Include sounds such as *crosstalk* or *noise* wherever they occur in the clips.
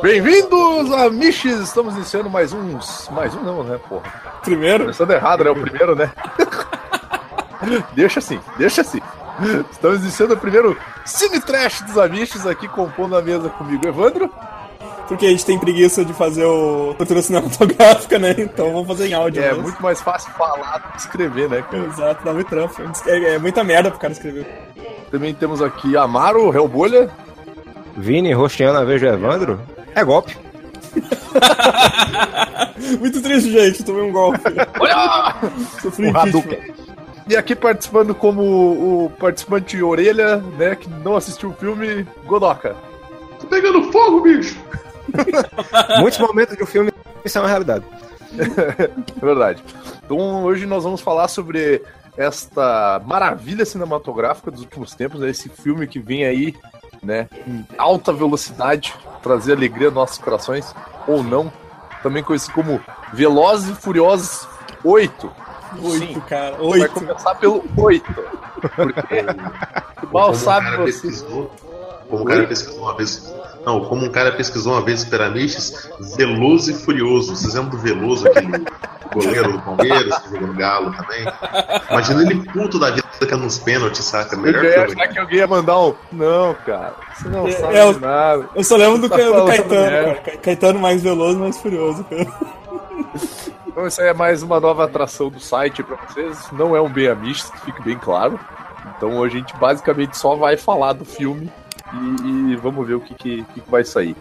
Bem-vindos, amiches! Estamos iniciando mais uns. Mais um não, né, porra? Primeiro? Começando errado, né? O primeiro, né? *laughs* deixa assim, deixa assim. Estamos iniciando o primeiro Cine Trash dos Amiches aqui, compondo a mesa comigo, Evandro. Porque a gente tem preguiça de fazer o cultura cinematográfica, né? Então vamos fazer em áudio. É mesmo. muito mais fácil falar do que escrever, né, cara? Exato, dá muito trampo. É, é muita merda pro cara escrever. Também temos aqui Amaro, Hellbolha. Vini rosteando a vez do Evandro? É golpe. *laughs* muito triste, gente. Tomei um golpe. Olha! *laughs* Sofri. Hadouken. E aqui participando como o participante orelha, né, que não assistiu o filme, Godoka. Tô pegando fogo, bicho! *laughs* Muitos momentos do filme isso é uma realidade. É verdade. Então hoje nós vamos falar sobre esta maravilha cinematográfica dos últimos tempos, né? esse filme que vem aí, né, em alta velocidade, trazer alegria aos nossos corações, ou não, também conhecido como Velozes e Furiosos 8. Oito, cara. Vai Oito. começar pelo 8. *laughs* Porque mal um sabe cara você. pesquisou, como um cara pesquisou uma vez. Não, como um cara pesquisou uma vez Peramiches, Veloso e Furioso. Vocês lembram do Veloso, aquele goleiro do Palmeiras, que jogou no Galo também? Imagina ele puto da vida que é nos pênaltis, saca? Eu Melhor já ia achar que alguém ia mandar um. Não, cara. Você não É, sabe é, o- nada. Eu só lembro do, Tá do Caetano, cara. Ca- Caetano mais veloso, mais furioso, cara. Então, isso aí é mais uma nova atração do site pra vocês. Não é um bem amisto, que fique bem claro. Então a gente basicamente só vai falar do filme e, e vamos ver o que, que, que vai sair.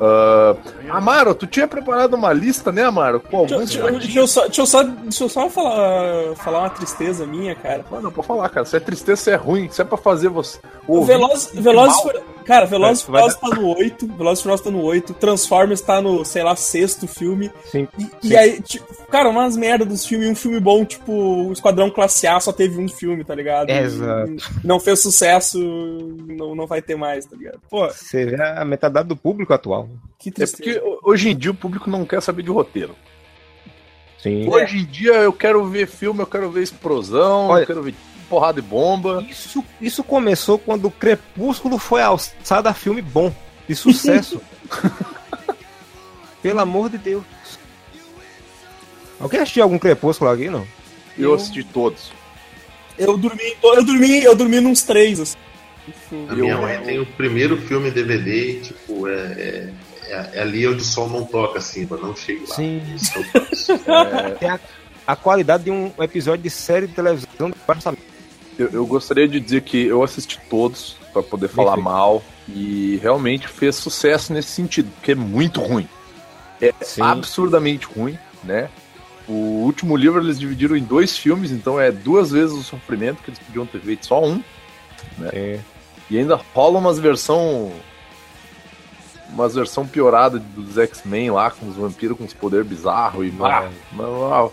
Ah, Amaro, tu tinha preparado uma lista, né, Amaro? Com Deixa, alguns. deixa- deixa eu só, deixa eu só, deixa eu só falar, falar uma tristeza minha, cara. Não, não, pode falar, cara. Se é tristeza, se é ruim, se é pra fazer você. O ouvir Veloz, Veloz, cara, Velozes e É, vai Furiosos tá no 8, Velozes e Furiosos tá no 8, Transformers tá no, sei lá, sexto filme. Sim. E, e aí, tipo, cara, umas merda dos filmes, um filme bom, tipo, o Esquadrão Classe A só teve um filme, tá ligado? Exato. E Não fez sucesso, não, não vai ter mais, tá ligado? Pô, Você vê a metadade do público atual. que É tristeza. porque hoje em dia o público não quer saber de roteiro. Sim. Hoje em dia eu quero ver filme, eu quero ver explosão, Olha- eu quero ver porrada e bomba. Isso, isso começou quando o Crepúsculo foi alçado a filme bom, de sucesso. *laughs* Pelo amor de Deus. Alguém assistiu algum Crepúsculo aqui, não? Eu assisti todos. Eu dormi, eu dormi, eu dormi nos três, assim. A minha Eu- mãe tem o primeiro filme em DVD e, tipo, é, é, é- é ali onde o sol não toca, assim, mas não chega lá. Sim. Isso. Tem a, a qualidade de um episódio de série de televisão de orçamento. Eu, eu gostaria de dizer que eu assisti todos pra poder falar mal e realmente fez sucesso nesse sentido, porque é muito ruim. É Sim. absurdamente ruim, né? O último livro eles dividiram em dois filmes, então é duas vezes o sofrimento que eles podiam ter feito só um. É. E ainda rola umas versão umas versão piorada dos X-Men lá com os vampiros com os poderes bizarros e ah, não,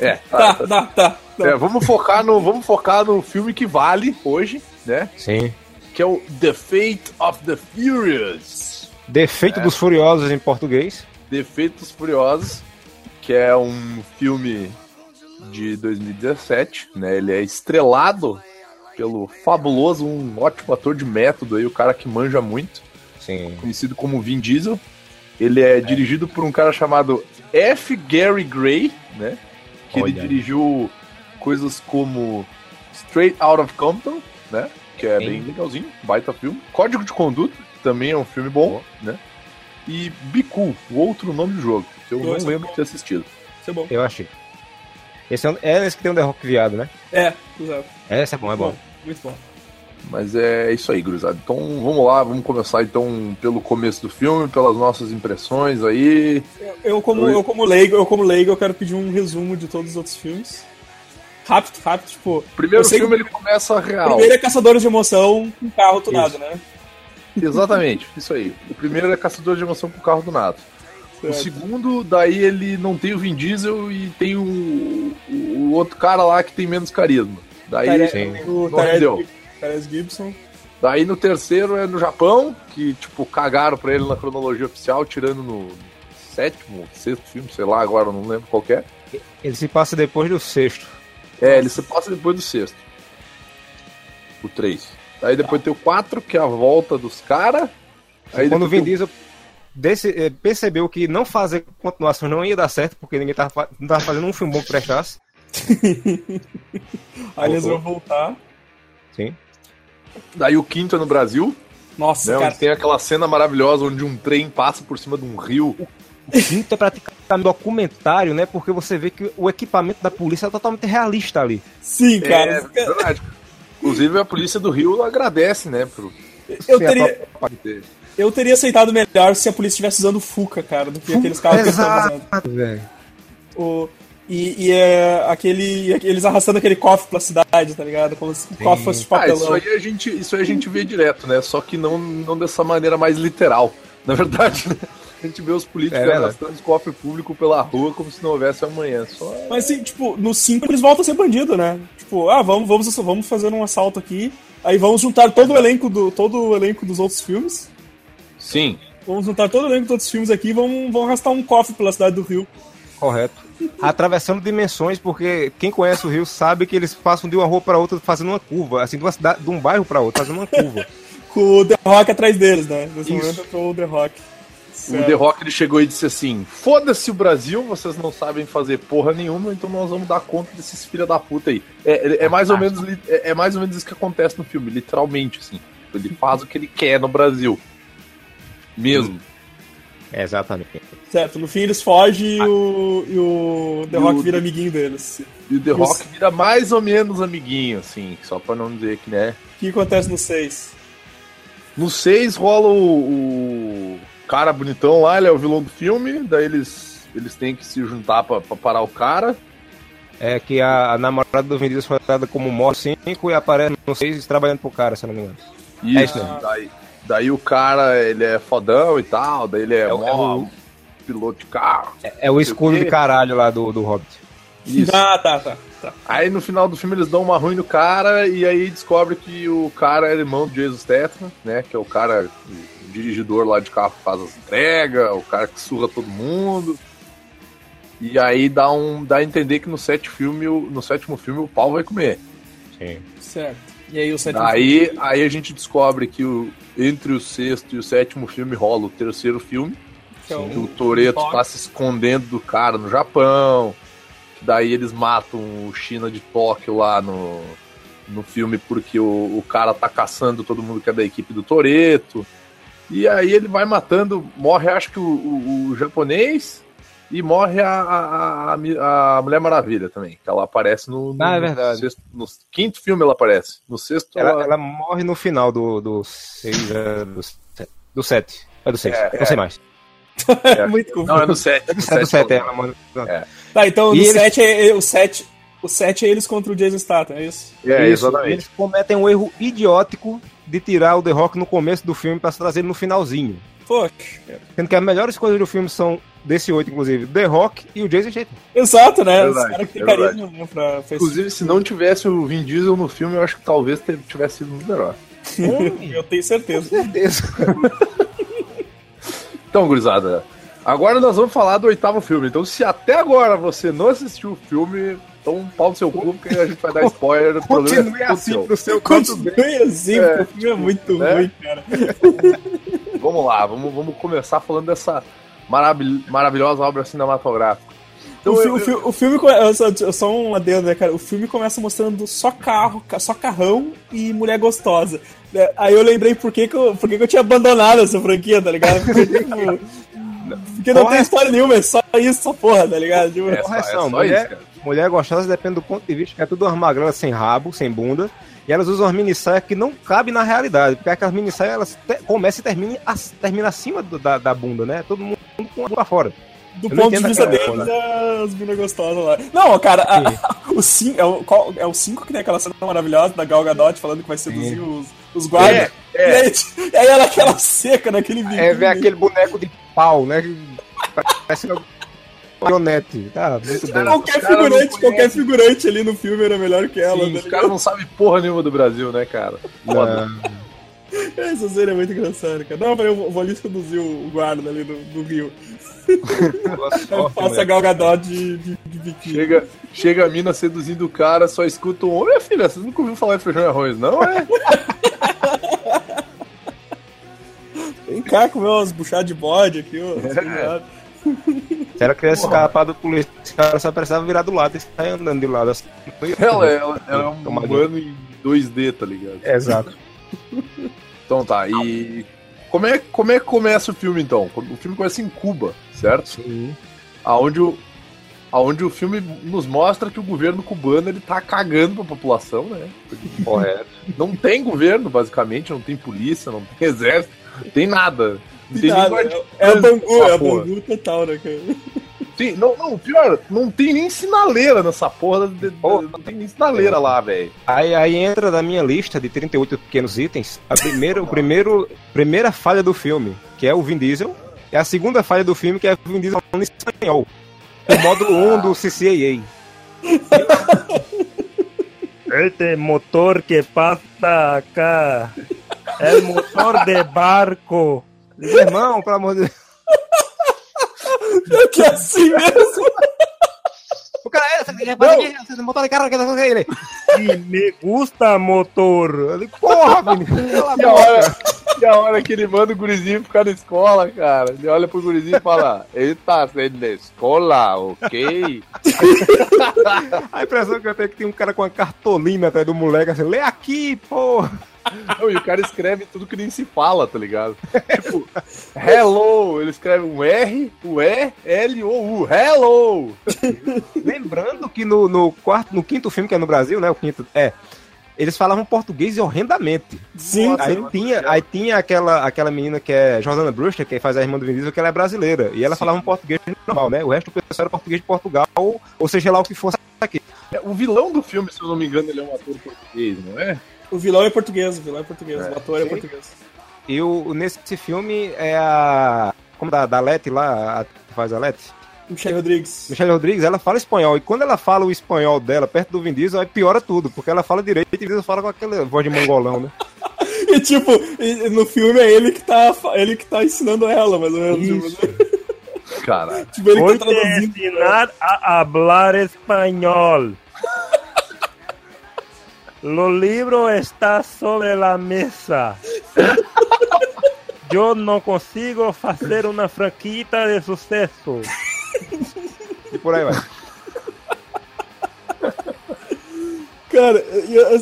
é, Tá, tá, tá. tá. É, vamos focar no vamos focar no filme que vale hoje, né? Sim. Que é o The Fate of the Furious. Defeito dos Furiosos em português. Defeitos Furiosos, que é um filme de 2017, né? Ele é estrelado pelo fabuloso, um ótimo ator de método aí, o cara que manja muito, Sim. conhecido como Vin Diesel. Ele é, dirigido por um cara chamado F. Gary Gray, né? Que ele Olha. dirigiu coisas como Straight Out of Compton, né? Que é Sim. bem legalzinho, baita filme. Código de Conduta, também é um filme bom, né? E Bicu, o outro nome do jogo, que eu Dois não lembro de ter assistido. Isso é bom. Eu achei. Esse é, um- é esse que tem um The Rock viado, né? É, exato. Esse é bom, é bom. Muito bom. Mas é isso aí, gurizada. Então vamos lá, vamos começar então pelo começo do filme, pelas nossas impressões aí. Eu, eu como, eu como leigo, eu como leigo, eu quero pedir um resumo de todos os outros filmes. Rápido, rápido, tipo. O primeiro filme ele começa real. Primeiro é Caçadores de Emoção com carro tunado, né? Exatamente, isso aí. O primeiro é Caçador de Emoção com o carro do nada. O segundo, daí ele não tem o Vin Diesel e tem o, o outro cara lá que tem menos carisma. Daí, Tare- sim. o. Tyrese Gibson. daí no terceiro é no Japão, que tipo, cagaram pra ele na cronologia oficial, tirando no sétimo, sexto filme, sei lá, agora não lembro qual que é. Ele se passa depois do sexto. É, ele se passa depois do sexto. O 3. Aí depois tem o 4, que é a volta dos caras. Aí Quando o Vin Diesel desse- eh, percebeu que não fazer continuação não ia dar certo, porque ninguém tava, não tava fazendo um filme bom que prestasse. *laughs* Aí eles vão voltar. Sim. Daí o quinto é no Brasil, Nossa, né? cara. Onde tem aquela cena maravilhosa onde um trem passa por cima de um rio. O quinto é praticamente um documentário, né? Porque você vê que o equipamento da polícia é totalmente realista ali. Sim, cara. É verdade. Inclusive a polícia do Rio agradece, né? Por... Eu teria, ter- eu teria aceitado melhor se a polícia estivesse usando Fuca, cara, do que aqueles carros que eles estão usando. Exato, velho. O, e, e é aquele. Eles arrastando aquele cofre pela cidade, tá ligado? Como se o cofre fosse de Ah, isso papelão. aí a gente, isso aí a gente vê direto, né? Só que não, não dessa maneira mais literal. Na verdade, né? A gente vê os políticos É arrastando os cofres públicos pela rua como se não houvesse amanhã. Só Mas assim, tipo, no 5 eles voltam a ser bandido, né? Tipo, ah, vamos, vamos, vamos fazer um assalto aqui. Aí vamos juntar todo o elenco do. todo o elenco dos outros filmes. Sim. Vamos juntar todo o elenco dos outros filmes aqui e vamos, vamos arrastar um cofre pela cidade do Rio. Correto. Atravessando dimensões, porque quem conhece o Rio sabe que eles passam de uma rua para outra fazendo uma curva, assim, de, uma cidade, de um bairro para outro, fazendo uma curva. *laughs* Com o The Rock atrás deles, né? Nesse Isso. momento entrou o The Rock. O The Rock ele chegou e disse assim: Foda-se o Brasil, vocês não sabem fazer porra nenhuma, então nós vamos dar conta desses filha da puta aí. É, é- é mais ou menos é, é mais ou menos isso que acontece no filme, literalmente, assim. Ele faz o que ele quer no Brasil. Mesmo. Exatamente. Certo, no fim eles fogem e o, e o The E Rock o- vira amiguinho deles. E o The Rock vira mais ou menos amiguinho, assim, só pra não dizer que, né? O que acontece no 6? No 6 rola o, o cara bonitão lá, ele é o vilão do filme, daí eles, eles têm que se juntar pra, pra parar o cara. É que a, a namorada do Vin Diesel foi dada como morte 5 e aparece no 6 trabalhando pro cara, se eu não me engano. É isso mesmo. daí, daí o cara, ele é fodão e tal, daí ele é, É o- mó é o- piloto de carro. É, é o escudo de caralho lá do, do Hobbit. Isso. Ah, tá, tá. tá. Aí no final do filme eles dão uma ruim no cara e aí descobre que o cara é irmão do Jesus Statham, né? Que é o cara, dirigidor lá de carro que faz as entregas, o cara que surra todo mundo. E aí dá, um, dá a entender que no, sétimo filme, o- no sétimo filme o pau vai comer. Sim. Certo. E aí o sétimo Aí, aí a gente descobre que o, entre o sexto e o sétimo filme rola o terceiro filme. que é que o Toreto tá se escondendo do cara no Japão. Que daí eles matam o China de Tóquio lá no, no filme porque o, o cara tá caçando todo mundo que é da equipe do Toreto. E aí ele vai matando, morre acho que o, o- o japonês e morre a, a, a- a Mulher Maravilha também, que ela aparece no, no, Ah, é verdade. sexto- no quinto filme ela aparece. No sexto Ela, ela, ela morre no final do, do, seis, é, do, do 7. É do 6. É, não sei mais. *laughs* É *laughs* muito confuso. Não, é no sete. É do 7, do 7 ela morre. Tá, então E no eles- 7 é, é- o 7. O 7 é eles contra o Jason Statham, é isso? É, Isso, exatamente. Eles cometem um erro idiótico de tirar o The Rock no começo do filme pra trazer ele no finalzinho. Poxa. Sendo que as melhores coisas do filme são, desse 8, inclusive, The Rock e o Jason Statham. Exato, né? Os Verdade, caras que têm é carisma né, pra, Inclusive, se não tivesse o Vin Diesel no filme, eu acho que talvez tivesse sido muito *laughs* melhor. Eu tenho certeza. certeza. *laughs* Então, gurizada, agora nós vamos falar do oitavo filme. Então, se até agora você não assistiu o filme, então um pau no seu cu, porque a gente vai dar spoiler. o problema é Continue todo assim seu. pro seu canto. Continue assim, É, porque filme é muito né? ruim, cara. *laughs* Vamos lá, vamos, vamos começar falando dessa maravilh- maravilhosa obra cinematográfica. Então, o, fi- eu- o fi- o filme. eu Só, eu só um adendo, né, cara? O filme começa mostrando só carro, ca- só carrão e mulher gostosa. É, Aí eu lembrei por que, que, eu, por que, que eu tinha abandonado essa franquia, tá ligado? *laughs* Porque, tipo, porque não Qual tem é? história nenhuma, é só isso, só porra, tá ligado? Tipo, É só- é só mulher, isso, cara. Mulher gostosa depende do ponto de vista que é tudo umas magrelas sem rabo, sem bunda. E elas usam umas mini saias que não cabem na realidade. Porque aquelas mini saias elas te- começam e terminam, as- terminam acima do- da, da bunda, né? Todo mundo com a bunda fora. do eu ponto de vista deles, é as minas gostosas lá. Não, cara, a- *laughs* o 5 é o, qual- é o cinco que tem aquela cena maravilhosa da Gal Gadot falando que vai seduzir os, os guardas. É, é. E, aí, e aí ela aquela seca naquele vídeo. É ver aquele boneco de pau, né? *laughs* que Parece uma marionete. Tá, muito bem. Qualquer figurante, qualquer figurante ali no filme era melhor que ela, Sim, tá os caras não sabem porra nenhuma do Brasil, né, cara? Foda. Essa cena é muito engraçada, cara. Não, eu vou ali seduzir o guarda ali do, do Rio. Aí passa a Gal Gadot de, de, de biquíni. Chega, chega a mina seduzindo o cara, só escuta um. Minha filha, você nunca ouviu falar de feijão e arroz, não é? Vem cá comer umas buchadas de bode aqui, ó. É. Se ela quisesse escapar do polícia, ela só precisava virar do lado e sair andando de lado. Assim. *laughs* Ela, ela, ela é um humano em 2D, tá ligado? Exato. *laughs* Então tá, e. Como é, como é que começa o filme então? O filme começa em Cuba, certo? Sim. Aonde o, aonde o filme nos mostra que o governo cubano ele tá cagando pra população, né? Correto. Não tem governo, basicamente, não tem polícia, não tem *laughs* exército, não tem nada. Não tem Nada, é, é o Bangu, é. Bangu total, né, cara? Tem- não, não, pior, não tem nem sinaleira nessa porra, de- de- Porra. não tem nem sinaleira lá, velho. Aí, aí entra na minha lista de 38 pequenos itens a primeira, o *laughs* primeiro, primeira falha do filme, que é o Vin Diesel, e a segunda falha do filme, que é o Vin Diesel falando em espanhol. O módulo 1 do CCAA. Este motor que pasa acá. El motor de barco. Meu irmão, pelo amor de Deus. *laughs* É que é assim mesmo. O cara é, você faz aqui, você motor de carro, que ele. Y me gusta motor. Eu digo, porra, Vini, cala a E hora, e a hora que ele manda o gurizinho ficar na escola, cara. Ele olha pro gurizinho e fala: Ele tá saindo da escola, ok? A impressão que eu tenho é que tem um cara com uma cartolina atrás do moleque assim, lê aqui, porra. Não, e o cara escreve tudo que nem se fala, tá ligado? Tipo, hello, ele escreve um R, o E, L, O, U, hello! Lembrando que no, no quarto, no quinto filme, que é no Brasil, né? O quinto. É. Eles falavam português horrendamente. Sim, Aí sim. tinha, aí tinha aquela, aquela menina que é Jordana Brewster, que faz a irmã do Vin Diesel, que ela é brasileira. E ela falava um português normal, né? O resto do pessoal era português de Portugal, ou, ou seja lá o que fosse aqui. É, O vilão do filme, se eu não me engano, ele é um ator português, não é? O vilão é português, o vilão é português, É, o ator é sim. português. E o, nesse filme é a. Como da, da Leti lá, a que faz a Leti? Michelle Rodrigues. Michelle Rodrigues, ela fala espanhol. E quando ela fala o espanhol dela perto do Vin Diesel, aí piora tudo, porque ela fala direito e o Vin Diesel fala com aquela voz de mongolão, né? *laughs* E tipo, no filme é ele que tá, ele que tá ensinando ela, mais ou menos. Tipo, Caralho. *laughs* tipo, ele tá a traduzindo. enseñar a hablar español. Lo libro está sobre la mesa. *laughs* Yo no consigo hacer una franquita de suceso. E por aí vai. Cara,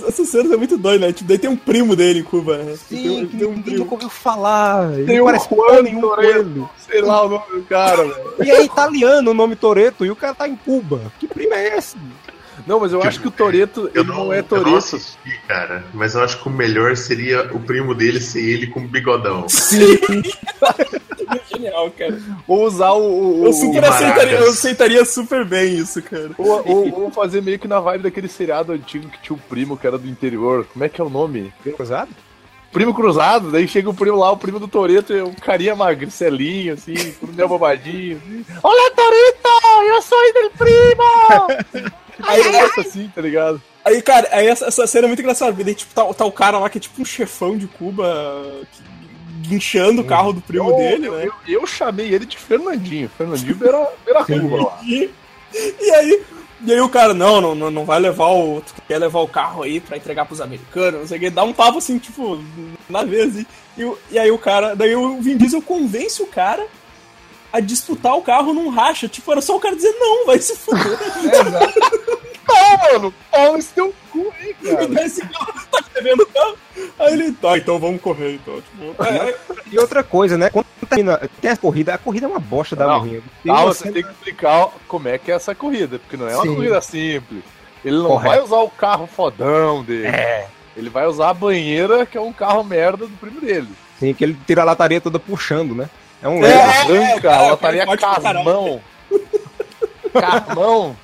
essa cena é muito doida, né? Tipo, daí tem um primo dele em Cuba, né? tem, Sim, tem um ninguém primo. nunca ouviu falar. Ele Tem um parece Juan nenhum Toreto. Sei lá o nome do cara, velho. E é italiano o nome Toreto e o cara tá em Cuba. Que primo é esse? Não, mas eu acho que o Toreto, Eu ele não, não é eu não Toreto. assisti, cara. Mas eu acho que o melhor seria o primo dele ser ele com bigodão. *laughs* Genial, cara. Ou usar o. o- Eu super aceitaria, eu aceitaria super bem isso, cara. Ou, ou- ou fazer meio que na vibe daquele seriado antigo que tinha o primo que era do interior. Como é que é o nome? Cruzado? Primo cruzado, daí chega o primo lá, o primo do Toreto, é um carinha magricelinho, assim, tudo meio bobadinho. Assim. Olá, Toreto! Eu sou do primo! *laughs* Aí começa assim, tá ligado? Aí, cara, aí essa, essa cena é muito engraçada. Daí, tipo, tá, tá o cara lá que é tipo um chefão de Cuba guinchando o carro do primo eu, dele, eu, né? eu, eu chamei ele de Fernandinho. Fernandinho beira, beira Cuba lá. E, e aí, e aí o cara, não, não, não, vai levar o. Tu quer levar o carro aí pra entregar pros americanos, não sei o que, dá um papo assim, tipo, na vez. E, e, e aí o cara, daí o Vin Diesel convence o cara a disputar o carro num racha. Tipo, era só o cara dizer não, vai se fuder. *laughs* Não, mano, pau esse teu cu aí, cara. esse cara tá escrevendo o carro. Aí ele, tá, então vamos correr, então. Tipo, é, E outra coisa, né? Quando termina, tem a corrida, a corrida é uma bosta da morrinha. Ah, você cena- tem que explicar como é que é essa corrida, porque não é uma Sim. corrida simples. Ele não Correto. vai usar o carro fodão dele. É. Ele vai usar a banheira, que é um carro merda do primo dele. Sim, que ele tira a lataria toda puxando, né? É um É, leve. Branca, cara, ela estaria caralho. casmão. Carmão.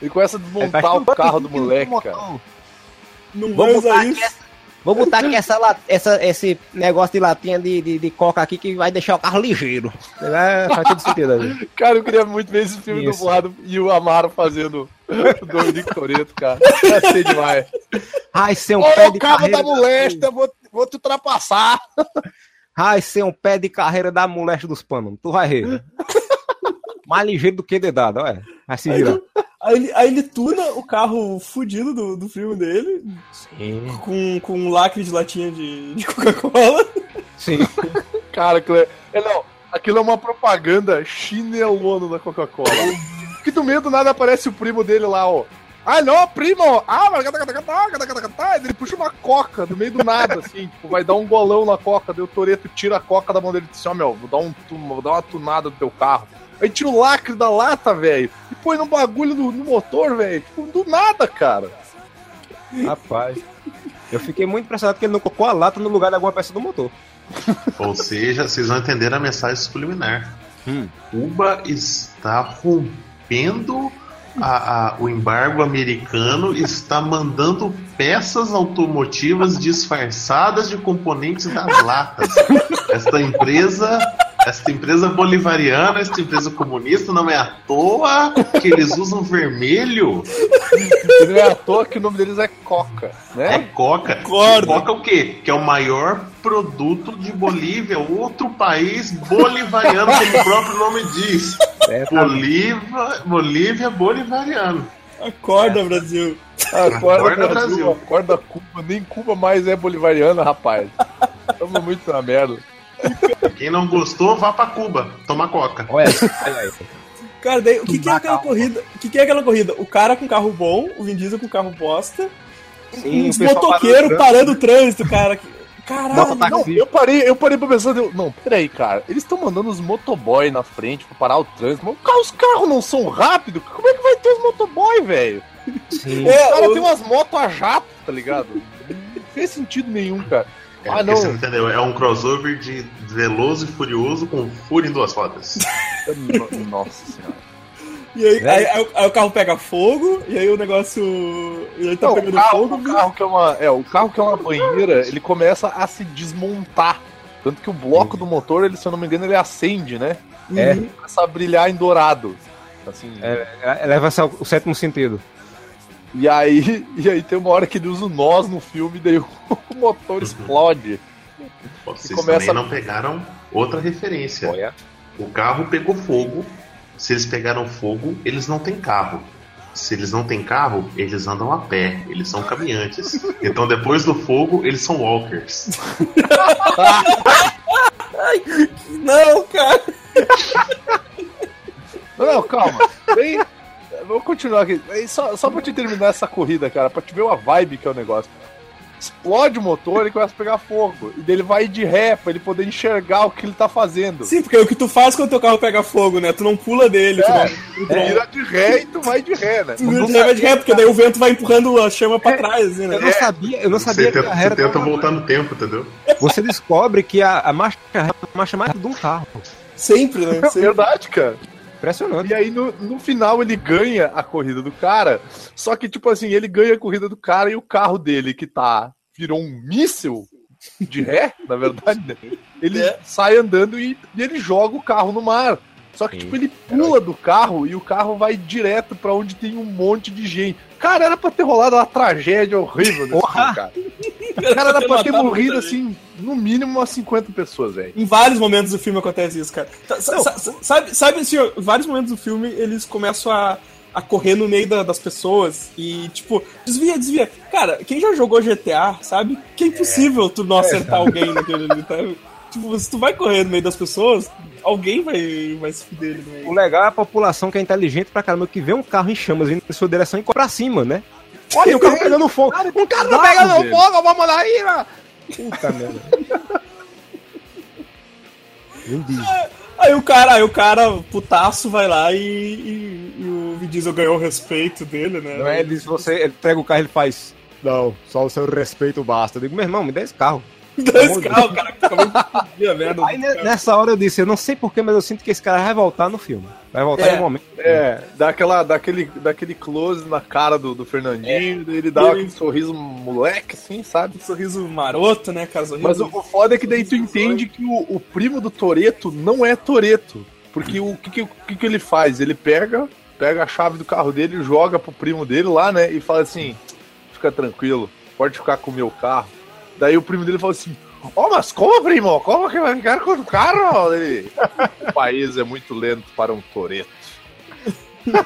Ele começa a desmontar o carro do moleque, cara. não Vamos usar botar, isso. aqui essa, vou botar aqui essa, essa, esse negócio de latinha de, de, de coca aqui que vai deixar o carro ligeiro. É, faz todo sentido ali. Cara, eu queria muito ver esse filme Isso. dublado e o Amaro fazendo *laughs* o Dominique Toretto, cara. Ia ser demais. Ai, ser um Olha pé o de carro da molesta, vou, vou te ultrapassar. Ai, ser um pé de carreira da moléstia dos panos. Tu vai rir. *laughs* Mais ligeiro do que dedado, olha. Vai se virar. Aí ele, aí ele tuna o carro fudido do, do filme dele Sim. com, com um lacre de latinha de, de Coca-Cola. Sim. *laughs* Cara, aquilo é, é, não, aquilo é uma propaganda chinelona da Coca-Cola. *laughs* que do meio do nada aparece o primo dele lá, ó. Ah, não, primo! Ah, ele puxa uma coca no meio do nada, assim, *laughs* tipo, vai dar um golão na coca, daí o Toreto tira a coca da mão dele e diz assim, ó, meu, vou dar, um, tu- vou dar uma tunada no teu carro. Aí tira o lacre da lata, velho, e põe no bagulho no, no motor, velho, tipo, do nada, cara. Rapaz. Eu fiquei muito impressionado que ele não colocou a lata no lugar de alguma peça do motor. Ou seja, vocês vão entender a mensagem subliminar. Hum. Cuba está rompendo a- a- o embargo americano, está mandando peças automotivas disfarçadas de componentes das latas. Esta empresa, esta empresa bolivariana, esta empresa comunista, não é à toa que eles usam vermelho. E não é à toa que o nome deles é Coca, É né? Coca. Concordo. Coca o quê? Que é o maior produto de Bolívia, outro país bolivariano, como o próprio nome diz. É, Bolívia, Bolívia bolivariano. Acorda, Brasil. Acorda, Acorda, Brasil, Brasil. acorda Cuba, nem Cuba mais é bolivariana, rapaz. Tamo muito na merda. Quem não gostou, vá pra Cuba, toma Coca. Olha, olha aí. Cara, daí, o que, que é aquela corrida? O que, que é aquela corrida? O cara com carro bom, o Vin Diesel com carro bosta, Sim, uns motoqueiros parando o trânsito, cara. Caralho. Não, eu parei, eu parei pra pensar, eu, não, peraí, cara, eles estão mandando os motoboy na frente pra parar o trânsito, mas os carros não são rápidos, como é que vai ter os motoboy, velho? Sim. O É, cara o- tem umas motos a jato, tá ligado? Não fez sentido nenhum, cara. É, Ah, não. você não entendeu? É um crossover de Veloso e Furioso com Fúria em duas rodas. *laughs* No- Nossa senhora. E aí, aí- aí o- aí o carro pega fogo, e aí o negócio. E aí tá Não, o pegando carro, fogo. o carro que é uma, é, o carro que é uma banheira, ele começa a se desmontar. Tanto que o bloco do motor, ele, se eu não me engano, ele acende, né? É. Começa a brilhar em dourado. Assim, É, leva-se ao o sétimo sentido. E aí, *laughs* e aí tem uma hora que ele usa o nós no filme, daí *laughs* o motor explode. Vocês começa- também não pegaram outra referência. Olha. O carro pegou fogo. Se eles pegaram fogo, eles não têm carro. Se eles não têm carro, eles andam a pé. Eles são caminhantes. *laughs* Então depois do fogo, eles são walkers. Não, cara. Não, não, calma. Bem, vou continuar aqui. Só, só pra te terminar essa corrida, cara, pra te ver a vibe que é o negócio. Explode o motor e começa a pegar fogo. E daí ele vai de ré pra ele poder enxergar o que ele tá fazendo. Sim, porque é o que tu faz quando teu carro pega fogo, né? Tu não pula dele, tu É, não. tu vira de ré e tu vai de ré, né? Tu não vai de ré, porque daí o vento vai empurrando a chama pra trás, assim, Eu né? não sabia, eu não Você sabia que tenta, a você ré tenta era- voltar no tempo, entendeu? Você descobre que a, a marcha ré é a marcha mais de um carro. Sempre, né? É *laughs* Sempre. verdade, cara. Impressionante. E aí no, no final ele ganha a corrida do cara, só que tipo assim, ele ganha a corrida do cara e o carro dele que tá virou um míssil de ré, *laughs* na verdade, né? Ele É. sai andando e, e ele joga o carro no mar. Só que Sim. tipo ele pula do carro e o carro vai direto pra onde tem um monte de gente. Cara, era pra ter rolado uma tragédia horrível nesse Porra! filme, cara. Cara, era pra ter morrido assim, no mínimo umas 50 pessoas, velho. Em vários momentos do filme acontece isso, cara. Sa- sa- sa- Sabe, sabe assim, em vários momentos do filme eles começam a, a correr no meio da- das pessoas e, tipo, desvia, desvia. Cara, quem já jogou GTA sabe que é impossível tu não acertar alguém naquele ali, tá? Tipo, se tu vai correr no meio das pessoas, alguém vai, vai se fuder meio. O legal é a população que é inteligente pra caramba, que vê um carro em chamas vindo em sua direção e corre pra cima, né? Olha, o carro pegando fogo. Um carro tá pegando velho. fogo, vamos lá aí, mano. Puta merda. *laughs* Aí o cara, aí o cara, putaço, vai lá e, e- e o Vin Diesel ganhou o respeito dele, né? Não é? Ele diz, você, ele pega o carro e ele faz. Não, só o seu respeito basta. Eu digo, meu irmão, me dá esse carro. Dois carros, cara fica muito fudido, a merda. Aí ne- nessa hora eu disse, eu não sei porquê, mas eu sinto que esse cara vai voltar no filme. Vai voltar É. em um momento. É, dá aquela, daquele, daquele close na cara do, do Fernandinho, daí ele dá Ele- aquele sorriso moleque, assim, sabe? Um sorriso maroto, né, cara? Sorriso... Mas o, o foda é que daí tu entende que o, o primo do Toreto não é Toreto. Porque o que, que, que, que ele faz? Ele pega, pega a chave do carro dele, joga pro primo dele lá, né? E fala assim: fica tranquilo, pode ficar com o meu carro. Daí o primo dele fala assim: Ó, mas como, primo? Como que vai ficar com o carro? Ele, o país é muito lento para um Toreto.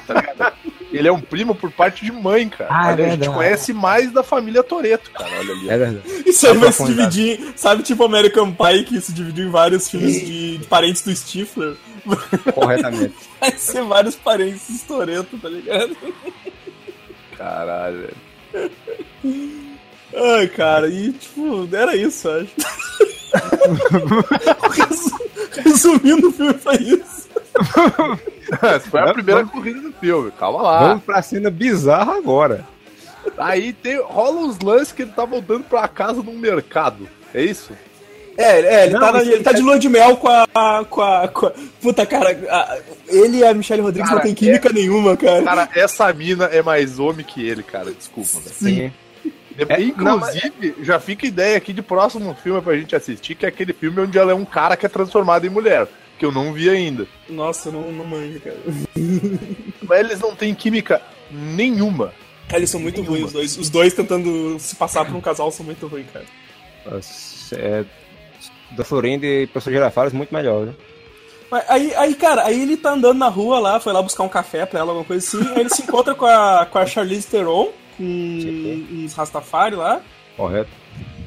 Tá ligado? Ele é um primo por parte de mãe, cara. Ah, é a gente verdade. conhece mais da família Toreto, cara. Olha ali. É verdade. Isso aí Tá vai se dividir, sabe, tipo American Pie, que se dividiu em vários filmes de, de parentes do Stifler. Corretamente. *laughs* Vai ser vários parentes do Toreto, tá ligado? Caralho. Ai, cara, e tipo, era isso, acho. *laughs* Resu- Resumindo, o filme foi isso. Essa foi a primeira corrida do filme. Calma lá. Vamos pra cena bizarra agora. Aí tem, rola uns lances que ele tá voltando pra casa num mercado. É isso? É, é ele, Não, tá, ele tá de lua de mel com a. Com a, com a- Puta, cara, a- ele e a Michelle Rodrigues Cara, não tem química nenhuma, cara. Cara, essa mina é mais homem que ele, cara. Desculpa, velho. Sim. É, Inclusive, já fica ideia aqui de próximo filme pra gente assistir, que é aquele filme onde ela é um cara que é transformado em mulher. Que eu não vi ainda. Nossa, eu não, não manjo, cara. Mas eles não têm química nenhuma. Cara, eles são muito ruins, os dois. Os dois tentando se passar por um casal são muito ruins, cara. É, da Florinda e Professor Girafales, muito melhor, né? Mas aí, aí, cara, aí ele tá andando na rua lá, foi lá buscar um café pra ela, alguma coisa assim. Aí ele se encontra com a, com a Charlize Theron, com uns Rastafari lá. Correto.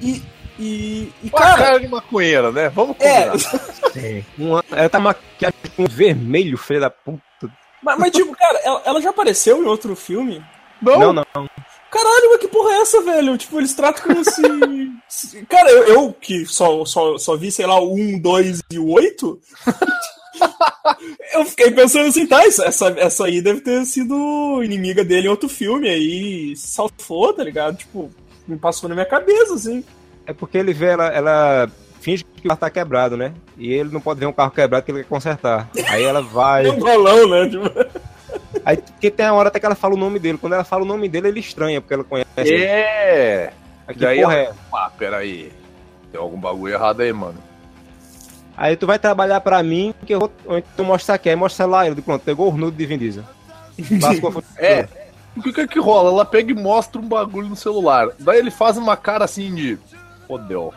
E, e, e Com a cara, cara, de maconheira, né? Vamos é, combinar. *laughs* Uma, ela tá maquiada com vermelho, filho da puta. mas, mas, tipo, cara, ela, ela já apareceu em outro filme? Não, Não, não. Caralho, mas que porra é essa, velho? Tipo, eles tratam como se. *laughs* se- Cara, eu, eu que só, só, só vi, sei lá, o 1, 2 e o 8. *laughs* eu fiquei pensando assim, tá, essa, essa, aí deve ter sido inimiga dele em outro filme, aí salvou, tá ligado? Tipo, me passou na minha cabeça, assim. É porque ele vê ela, ela finge que o carro tá quebrado, né? E ele não pode ver um carro quebrado que ele quer consertar. Aí ela vai. *laughs* É um bolão, né? Tipo, Aí porque tem a hora até que ela fala o nome dele. Quando ela fala o nome dele, ele estranha, porque ela conhece. ele. É. Aí, que Daí porra ela- é? Ah, peraí. Tem algum bagulho errado aí, mano. Aí tu vai trabalhar pra mim, que eu vou. ou então Tu mostra aqui, aí mostra lá ele. Pronto, pegou o nudo de Vin Diesel. *laughs* É. O que que é que rola? Ela pega e mostra um bagulho no celular. Daí ele faz uma cara assim de. Fodeu.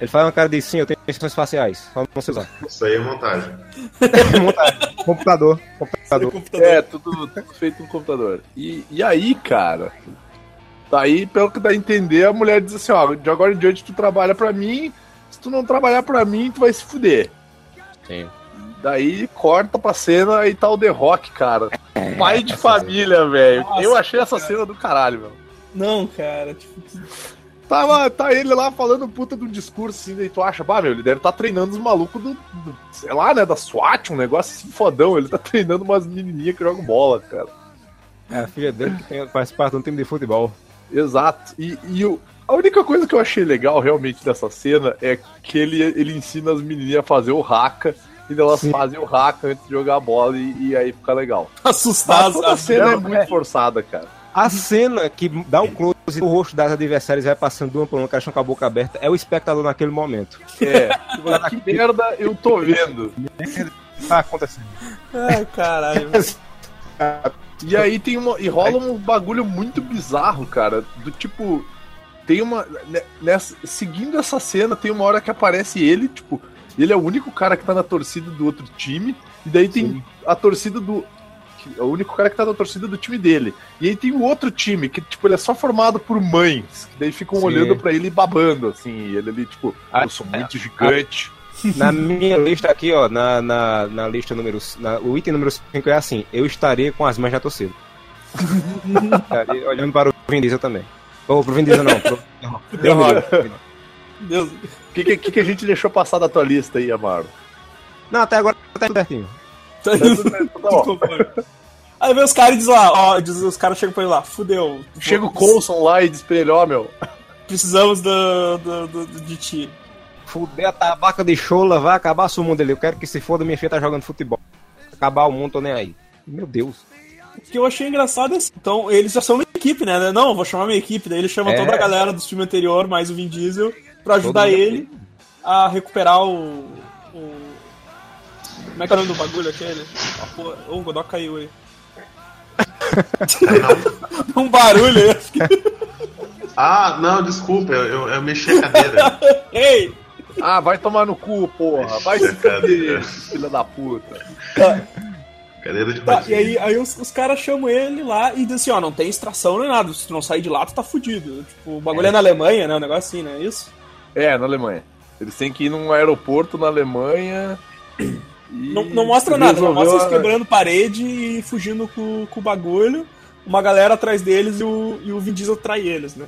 Ele faz uma cara de sim, eu tenho questões faciais. Só não sei usar. Isso aí é montagem. *laughs* Computador. Computador. computador. É, tudo, tudo feito no computador. E, e aí, cara. Daí, pelo que dá a entender, a mulher diz assim: ó, de agora em diante tu trabalha pra mim. Se tu não trabalhar pra mim, tu vai se fuder. Sim. Daí corta pra cena aí tá o The Rock, cara. Pai de família, velho. Eu achei essa cena do caralho, meu. Não, cara, tipo. Tava, tá ele lá falando puta do discurso assim, daí tu acha, bah, meu, ele deve estar treinando os malucos do, do- sei lá, né, da SWAT, um negócio assim fodão. Ele tá treinando umas menininhas que jogam bola, cara. É a filha dele que tem, faz parte de um time de futebol. Exato. E, e o- a única coisa que eu achei legal realmente dessa cena é que ele, ele ensina as menininhas a fazer o raca. E elas Sim. fazem o raca antes de jogar a bola e, e aí fica legal. Toda a cena é muito é. forçada, cara. A cena que dá o close do rosto das adversárias vai passando de uma por uma, estão com a boca aberta, é o espectador naquele momento. É. Tipo, que merda eu tô vendo. Tá acontecendo. Ai, caralho. E aí tem uma. E rola um bagulho muito bizarro, cara. Do tipo. Tem uma. né, Nessa, seguindo essa cena, tem uma hora que aparece ele, tipo. Ele é o único cara que tá na torcida do outro time. E daí tem Sim. a torcida do. É o único cara que tá na torcida do time dele. E aí tem o outro time, que, tipo, ele é só formado por mães. Que daí ficam Sim. olhando pra ele e babando, assim. E ele ali, tipo, Ah, eu sou muito gigante. Na minha lista aqui, ó, na, na, na lista número. Na, o item número 5 é assim: eu estaria com as mães da torcida. *laughs* Olhando para o Vin Diesel também. Ou pro Vin Diesel não. Pro, não. Ruim. Deus. O que, que, que a gente deixou passar da tua lista aí, Amaro? Não, até agora tá tudo certinho. Tá Tá bom. Aí vem os caras e diz lá, ó, diz, os caras chegam pra ele lá, fudeu. Chega o Coulson lá e diz pra ele, ó, meu, Precisamos do, do, do- do- de ti. Fuder a tabaca de chola, vai acabar o mundo ali. Eu quero que se foda, minha filha tá jogando futebol. Acabar o mundo, tô nem aí. Meu Deus. O que eu achei engraçado é assim, então eles já são equipe, né? Não, vou chamar minha equipe. Daí ele chama É. toda a galera do filme anterior, mais o Vin Diesel, pra ajudar Todo ele a recuperar o, o- Como é que é o nome do bagulho aquele? Ah, porra, Ô, o Godot caiu aí. *laughs* um barulho aí. acho que- Ah, não, desculpa, eu, eu, eu mexi a cadeira. *laughs* Ei! ah, vai tomar no cu, porra, vai se fuder, filha da puta. *laughs* Cadeira de Tá, e aí, aí os, os caras chamam ele lá e dizem assim, ó, não tem extração nem nada, se tu não sair de lá, tu tá fudido. Tipo, o bagulho é, na Alemanha, né? Um negócio assim, né? Isso? É, na Alemanha. Eles têm que ir num aeroporto na Alemanha. *clears throat* e Não, não mostra nada, não mostra eles a- quebrando parede e fugindo com, com o bagulho. Uma galera atrás deles e o, e o Vin Diesel trai eles, né?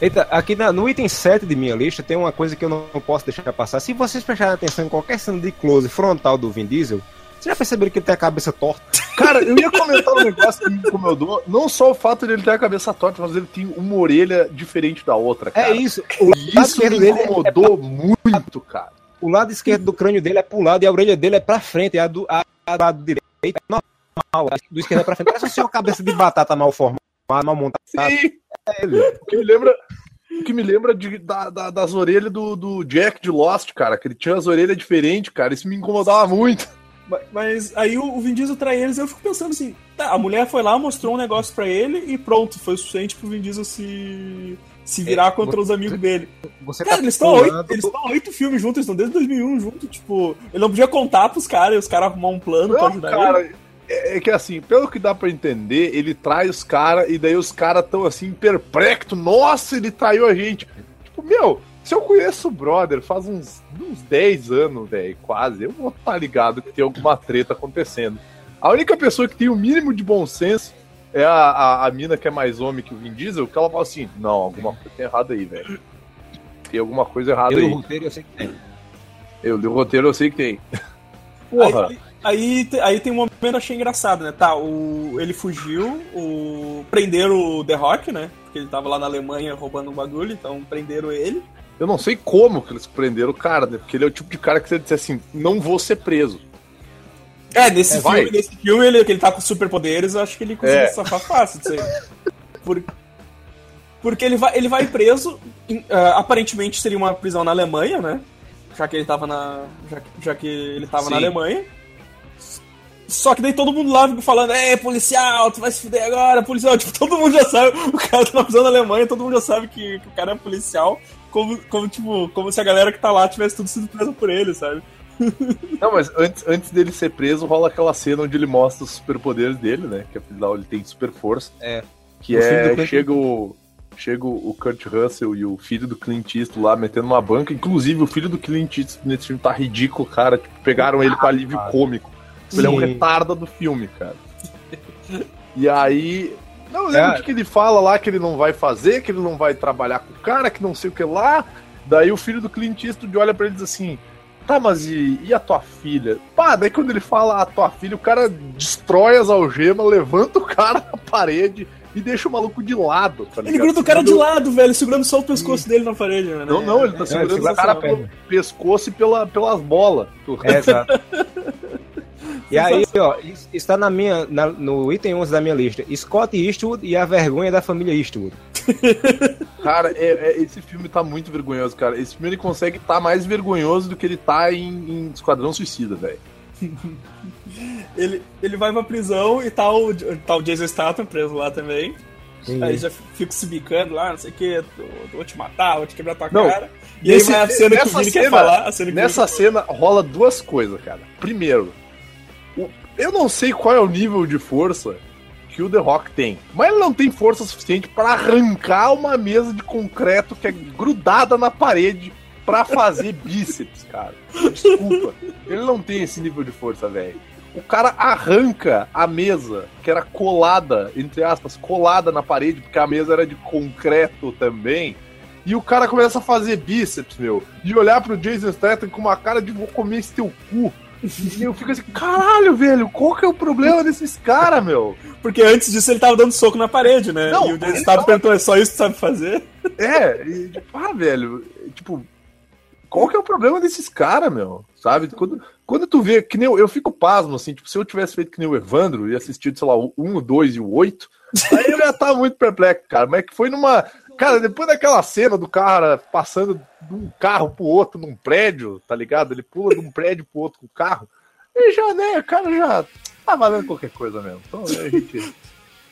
Eita, aqui na- no item 7 de minha lista tem uma coisa que eu não, não posso deixar passar. Se vocês prestarem atenção em qualquer cena de close frontal do Vin Diesel, vocês já perceberam que ele tem a cabeça torta? Cara, eu ia comentar um negócio que me incomodou. Não só o fato de ele ter a cabeça torta, mas ele tem uma orelha diferente da outra, cara. É isso. O lado isso esquerdo me é- incomodou muito, cara. O lado esquerdo do crânio dele é pro lado e a orelha dele é pra frente. E a do, a, a do lado direito é normal. A do esquerdo é pra frente. Parece assim uma cabeça de batata mal formada, mal montada. Sim. O que me lembra, o que me lembra de- da- da- das orelhas do, do Jack de Lost, cara. Que ele tinha as orelhas diferentes, cara. Isso me incomodava muito. Ma- Mas aí o Vin Diesel trai eles e eu fico pensando assim, tá, a mulher foi lá, mostrou um negócio pra ele e pronto, foi o suficiente pro Vin Diesel se, se virar É, contra os amigos dele. Você Cara, tá eles estão oito, pulando- eles estão oito filmes juntos, eles estão desde 2001 juntos, tipo, ele não podia contar pros caras e os caras arrumar um plano pra Não, ajudar cara, ele. é, é que assim, pelo que dá pra entender, ele trai os caras e daí os caras tão assim, perplexos. Nossa, ele traiu a gente. Tipo, meu, se eu conheço o brother faz uns, uns 10 anos, velho, quase, eu vou estar ligado que tem alguma treta acontecendo. A única pessoa que tem o mínimo de bom senso é a, a, a mina que é mais homem que o Vin Diesel, que ela fala assim, não, alguma coisa tem errado aí, velho. Tem alguma coisa errada Pelo aí. roteiro eu sei que tem. Eu li o roteiro, eu sei que tem. *laughs* Porra. Aí, aí, aí tem um momento que eu achei engraçado, né? Tá, o, ele fugiu, o, prenderam o The Rock, né? Porque ele tava lá na Alemanha roubando um bagulho, então prenderam ele. Eu não sei como que eles prenderam o cara, né? Porque ele é o tipo de cara que você diz assim, não vou ser preso. É, nesse É, vai. filme, nesse filme ele, que ele tá com superpoderes, eu acho que ele conseguiu É. safar fácil disso aí. Por- porque ele vai, ele vai preso, em- ah, aparentemente seria uma prisão na Alemanha, né? Já que ele tava na. Já, que- já que ele tava Sim. na Alemanha. Só que daí todo mundo lá falando, é, policial, tu vai se fuder agora, policial. *laughs* Tipo, todo mundo já sabe, o cara tá na prisão na Alemanha, todo mundo já sabe que, que o cara é policial, como, como, tipo, como se a galera que tá lá tivesse tudo sido preso por ele, sabe? Não, mas antes, antes dele ser preso, rola aquela cena onde ele mostra os superpoderes dele, né? Que afinal ele tem super força. É. Que do é. Chega o. Chega o Kurt Russell e o filho do Clint Eastwood lá metendo uma banca. Inclusive, o filho do Clint Eastwood nesse filme tá ridículo, cara. Tipo, pegaram ele pra alívio cômico. Ele é um retarda do filme, cara. E aí. Não, eu lembro É. que ele fala lá que ele não vai fazer, que ele não vai trabalhar com o cara, que não sei o que lá. Daí o filho do Clint Eastwood olha pra ele e diz assim: Tá, mas e, e a tua filha? Pá, daí quando ele fala a tua filha, o cara destrói as algemas, levanta o cara *laughs* na parede e deixa o maluco de lado. Tá Ele gruda o cara de lado, velho, segurando só o pescoço dele na parede, né? Não, não, ele tá É, segurando segura o pelo pescoço e pela, pelas bolas. É, exato. *laughs* E aí, ó, está na minha, na- no item 11 da minha lista. Scott Eastwood e a vergonha da família Eastwood. *laughs* Cara, é- é- esse filme tá muito vergonhoso, cara. Esse filme ele consegue estar mais vergonhoso do que ele tá em, em Esquadrão Suicida, velho. *laughs* Ele, ele vai pra prisão e tá o, tá o Jason Statham preso lá também. Aí já fica se bicando lá, não sei o que, vou te matar, vou te quebrar tua Não, cara. E aí nesse- vai a cena que o nessa Vini quer cena- falar. Cena que Nessa Vini- cena rola duas coisas, cara. Primeiro, eu não sei qual é o nível de força que o The Rock tem, mas ele não tem força suficiente pra arrancar uma mesa de concreto que é grudada na parede pra fazer *laughs* bíceps, cara. Desculpa, ele não tem esse nível de força, velho. O cara arranca a mesa, que era colada, entre aspas, colada na parede, porque a mesa era de concreto também. E o cara começa a fazer bíceps, meu. E olhar pro Jason Statham com uma cara de vou comer esse teu cu. E eu fico assim, caralho, velho, qual que é o problema desses caras, meu? Porque antes disso ele tava dando soco na parede, né? Não, e o Jason Statham tava- perguntou, é só isso que tu sabe fazer? É, e, tipo, ah, velho, tipo, qual que é o problema desses caras, meu? Sabe? Quando, quando tu vê, que nem eu, eu fico pasmo, assim, tipo, se eu tivesse feito que nem o Evandro e assistido, sei lá, o 1, o 2 e o 8, aí eu ia estar muito perplexo, cara. Mas é que foi numa. Cara, depois daquela cena do cara passando de um carro pro outro num prédio, tá ligado? Ele pula de um prédio pro outro com o carro. E já, né, o cara já tá valendo qualquer coisa mesmo. Então a gente.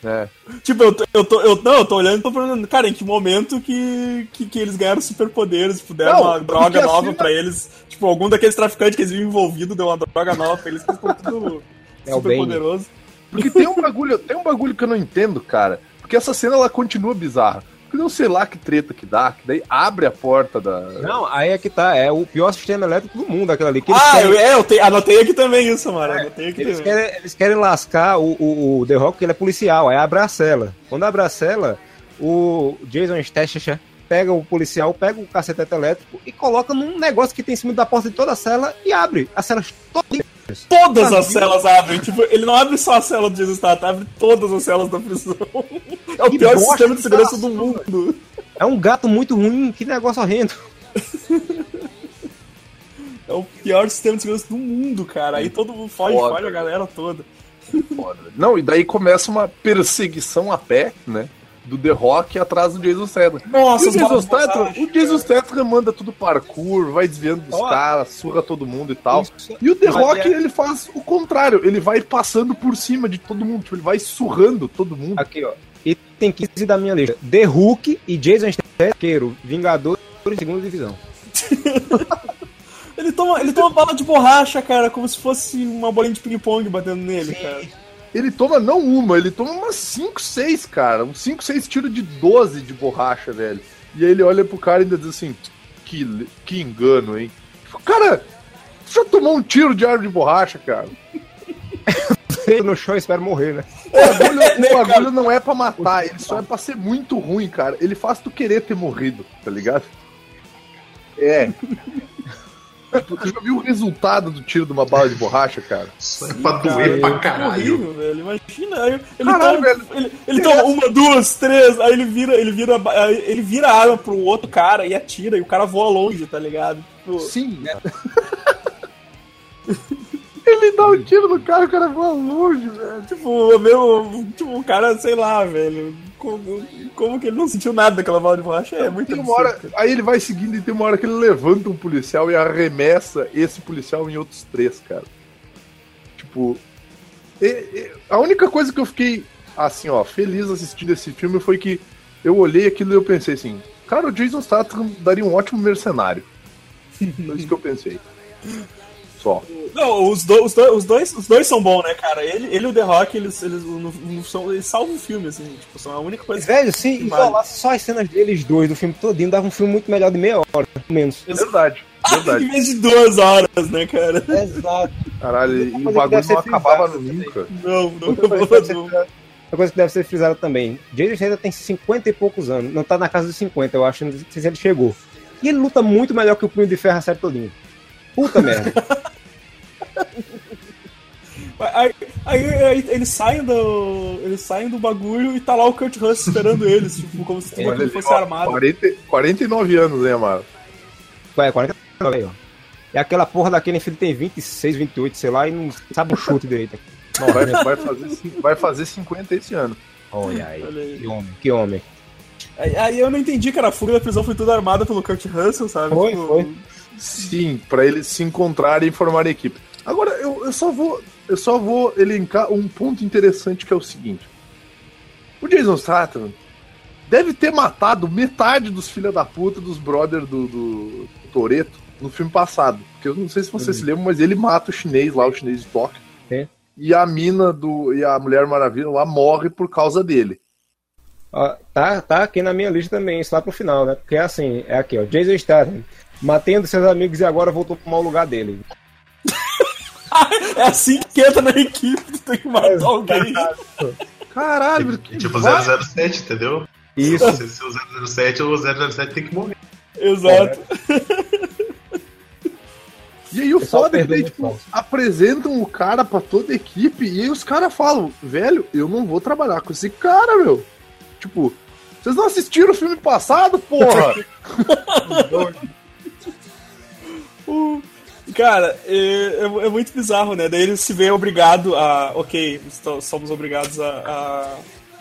É. Tipo, eu tô, eu tô, eu, não, eu tô olhando e tô perguntando, cara, em que momento que, que, que eles ganharam superpoderes, tipo, deram Não, uma droga a nova cena- pra eles, tipo, algum daqueles traficantes que eles viram envolvidos deu uma droga nova pra eles, que eles estão tudo... É super poderoso. Porque tem um bagulho, tem um bagulho que eu não entendo, cara. Porque essa cena ela continua bizarra. Porque eu sei lá que treta que dá, que daí abre a porta da. Não, aí é que tá. É o pior sistema elétrico do mundo, aquele ali. Ah, querem- eu, é, eu te- anotei aqui também isso, mano. Anotei aqui Eles também. querem, eles querem lascar o, o, o The Rock, que ele é policial, aí abre a cela. Quando abre a cela, o Jason Statham pega o policial, pega o cacetete elétrico e coloca num negócio que tem em cima da porta de toda a cela e abre. A cela toda. Todas as celas abrem. Tipo, ele não abre só a cela do Jesus Statham, abre todas as celas da prisão. *laughs* É o Que pior sistema de segurança do instalação, mundo. É um gato muito ruim, que negócio horrendo. *laughs* É o pior sistema de segurança do mundo, cara. Aí todo mundo foge, Foda. foge a galera toda. Foda. Não, e daí começa uma perseguição a pé, né? Do The Rock atrás do Jason Statham. Nossa, E o Jason Statham, o Jason Statham manda tudo parkour, vai desviando dos caras, surra todo mundo e tal. Isso. E o The Mas Rock, é- ele faz o contrário, ele vai passando por cima de todo mundo, tipo, ele vai surrando todo mundo. Aqui, ó. E tem 15 da minha lista. The Hulk e Jason Statham, Vingadores de segunda divisão. *laughs* Ele toma, ele toma bala de borracha, cara, como se fosse uma bolinha de ping-pong batendo nele, cara. Ele toma não uma, ele toma umas 5, 6, cara. Uns 5, 6 tiros de 12 de borracha, velho. E aí ele olha pro cara e ainda diz assim: que, que engano, hein? Tipo, Cara, você já tomou um tiro de arma de borracha, cara? No show espero morrer, né? O bagulho, *laughs* o bagulho não é pra matar, ele só é pra ser muito ruim, cara. Ele faz tu querer ter morrido, tá ligado? É. Tu já viu o resultado do tiro de uma bala de borracha, cara? Isso é pra doer pra É caralho. horrível, velho. Imagina. aí Ele Caralho, toma, velho. Ele, ele toma uma, duas, três, aí ele vira, ele vira, ele vira a arma pro outro cara e atira, e o cara voa longe, tá ligado? Tipo, Sim. Ele dá um tiro no cara, o cara voa longe, velho. tipo, meu, tipo, o cara, sei lá, velho. Como, como que ele não sentiu nada daquela bala de borracha? É muito Tem hora, aí ele vai seguindo e tem uma hora que ele levanta um policial e arremessa esse policial em outros três, cara. Tipo, e- e- a única coisa que eu fiquei assim, ó, feliz assistindo esse filme foi que eu olhei aquilo e eu pensei assim, cara, o Jason Statham daria um ótimo mercenário. *laughs* Foi isso que eu pensei. Só. Não, os, do, os, do- os dois, os dois são bons, né, cara? Ele, ele e o The Rock, eles, eles, são, eles salvam o filme, assim, tipo, são a única coisa. Velho, se isolasse só as cenas deles dois do filme todinho, dava um filme muito melhor de meia hora, menos. Verdade, em verdade. vez de duas horas, né, cara? Exato. Caralho, e o bagulho não acabava frisada nunca. Não, não, Outra coisa, que deve ser, não. outra coisa que deve ser frisada também. Jason Statham tem 50 e poucos anos. Não tá na casa dos 50, eu acho. Não sei se ele chegou. E ele luta muito melhor que o Punho de Ferro a série todinho. Puta merda. *laughs* Aí, aí, aí eles saem do. Eles saem do bagulho e tá lá o Kurt Russell esperando eles, tipo, como se tudo aquilo fosse ó, armado. 40, 49 anos, hein, Amaro? Vai, 49 aí, ó. E aquela porra daquele filho tem 26, 28, sei lá, e não sabe o chute direito. Vai, vai, fazer, vai fazer 50 esse ano. Olha aí. Olha aí. Que homem, que homem. Aí, aí eu não entendi, cara, a fuga da prisão foi toda armada pelo Kurt Russell, sabe? Foi, Tipo, foi. Sim, pra eles se encontrarem e formarem equipe. Agora, eu, eu só vou. Eu só vou elencar um ponto interessante que é o seguinte. O Jason Statham deve ter matado metade dos filha da puta dos brothers do, do Toreto no filme passado. Porque eu não sei se vocês se lembram, mas ele mata o chinês lá, o chinês de Tóquio. É. E a mina do. E a Mulher Maravilha lá morre por causa dele. Ó, tá, tá aqui na minha lista também, isso lá pro final, né? Porque é assim, é aqui, ó. Jason Statham, matando seus amigos e agora voltou pro mau lugar dele. *laughs* É assim que entra na equipe, tu tem que matar alguém. Caralho, que Tipo vai- 007, entendeu? Isso. Se se o 007 ou o 007 tem que morrer. Exato. E aí o Pessoal foda é que daí, tipo, apresentam o cara pra toda a equipe e aí os caras falam, velho, eu não vou trabalhar com esse cara, meu. Tipo, vocês não assistiram o filme passado, porra? *laughs* Uh, Cara, é, é- é muito bizarro, né? Daí ele se vê obrigado a. Ok, somos obrigados a,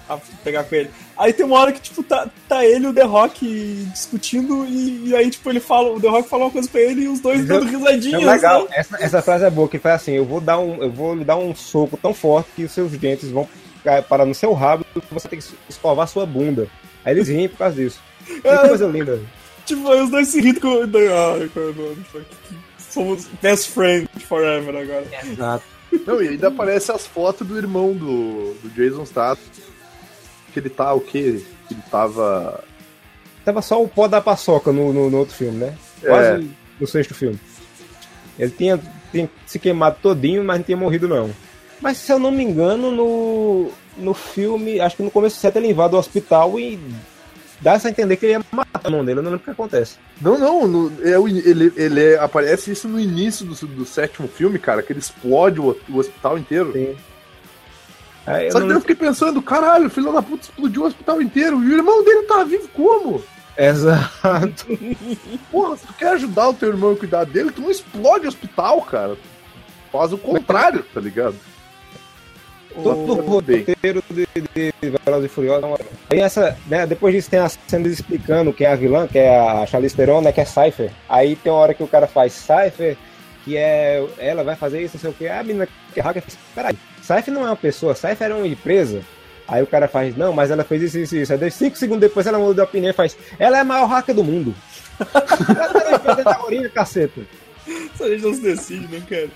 a, a pegar com ele. Aí tem uma hora que, tipo, tá, tá ele e o The Rock discutindo, e, e aí, tipo, ele fala, o The Rock fala uma coisa pra ele e os dois dando é- É risadinhas. legal. né? Essa, essa frase é boa, que faz assim, eu vou dar um, eu vou lhe dar um soco tão forte que os seus dentes vão cair- parar no seu rabo e você tem que escovar sua bunda. Aí eles riem por causa disso. Que *laughs* É. coisa linda. Tipo, os dois se rindo com. Mano, fuck, Somos best friends forever agora. Exato. Não, e ainda aparece as fotos do irmão do, do Jason Statham. Que ele tá o quê? Que ele tava. Tava só o pó da paçoca no, no, no outro filme, né? É. Quase no sexto filme. Ele tinha, tinha se queimado todinho, mas não tinha morrido, não. Mas se eu não me engano, no, no filme, acho que no começo certo ele invade o hospital e dá essa a entender que ele ia matar o irmão dele. Eu não lembro o que acontece. Não, não, no- é ele, ele é- aparece isso no início do, do sétimo filme, cara, que ele explode o, o hospital inteiro. Sim. Aí Só não que daí eu fiquei pensando, caralho, o filho da puta explodiu o hospital inteiro e o irmão dele tá vivo como? Exato. *laughs* Porra, se tu quer ajudar o teu irmão a cuidar dele, tu não explode o hospital, cara. Faz o contrário, tá ligado? Todo o roteiro de, de Velozes e Furiosos. Aí essa, né, depois disso tem as cenas explicando quem é a vilã, que é a Charlize Theron, né, que é Cypher. Aí tem uma hora que o cara faz Cypher, que é ela vai fazer isso, não sei o que. A menina que é hacker faz, peraí, Cypher não é uma pessoa, Cypher é uma empresa. Aí o cara faz, não, mas ela fez isso, isso, isso. Aí cinco segundos depois ela muda de opinião e faz, ela é a maior hacker do mundo. *laughs* ela tá fazendo agora, caceta. Isso a gente não se decide, né, cara?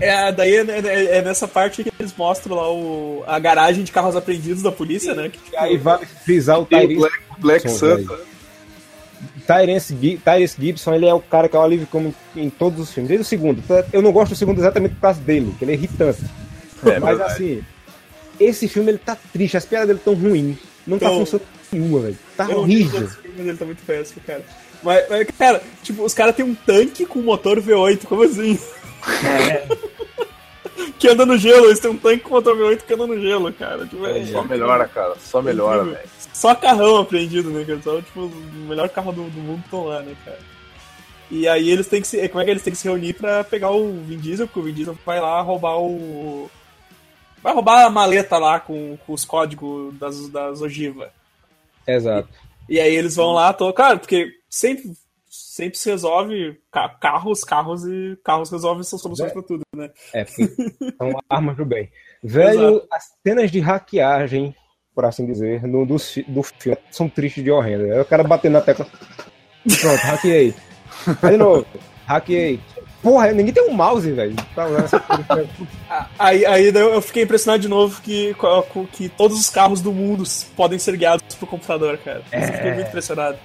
É, daí é, é- é nessa parte que eles mostram lá o, a garagem de carros apreendidos da polícia, né? Que, tipo, Aí vai frisar o Tyrese Black, Black Gibson, Santa. Tyrese, Gi- Tyrese Gibson, ele é o cara que é o alívio como em todos os filmes, desde o segundo. Eu não gosto do segundo exatamente por causa dele, que ele é irritante. É, Mas verdade. assim, esse filme ele tá triste, as piadas dele tão ruins. Não tá Então, funcionando nenhuma, velho. Tá horrível. filmes, ele tá muito péssimo, cara. Mas, mas, cara, tipo, os caras têm um tanque com motor V8, como assim? *laughs* que anda no gelo, eles têm um tanque com motor V8 que anda no gelo, cara. Tipo, é- Só melhora, cara. Só melhora, velho. Só carrão apreendido, né, cara? Só, tipo, o melhor carro do, do mundo estão lá, né, cara? E aí eles têm que se. Como é que eles têm que se reunir pra pegar o Vin Diesel? Porque o Vin Diesel vai lá roubar o. Vai roubar a maleta lá com, com os códigos das, das ogivas. Exato. E aí eles vão lá, tô, cara, porque sempre, sempre se resolve ca- carros, carros e carros resolvem suas soluções É. pra tudo, né? É, são armas do bem. Velho, Exato. as cenas de hackeagem, por assim dizer, no, do, do filme são tristes de horrenda. Aí o cara batendo na tecla. Pronto, hackeei. Aí de novo, hackeei. Porra, ninguém tem um mouse, velho. *laughs* Porra. Ah, Aí, aí eu fiquei impressionado de novo que, que todos os carros do mundo podem ser guiados por computador, cara. Eu fiquei muito impressionado.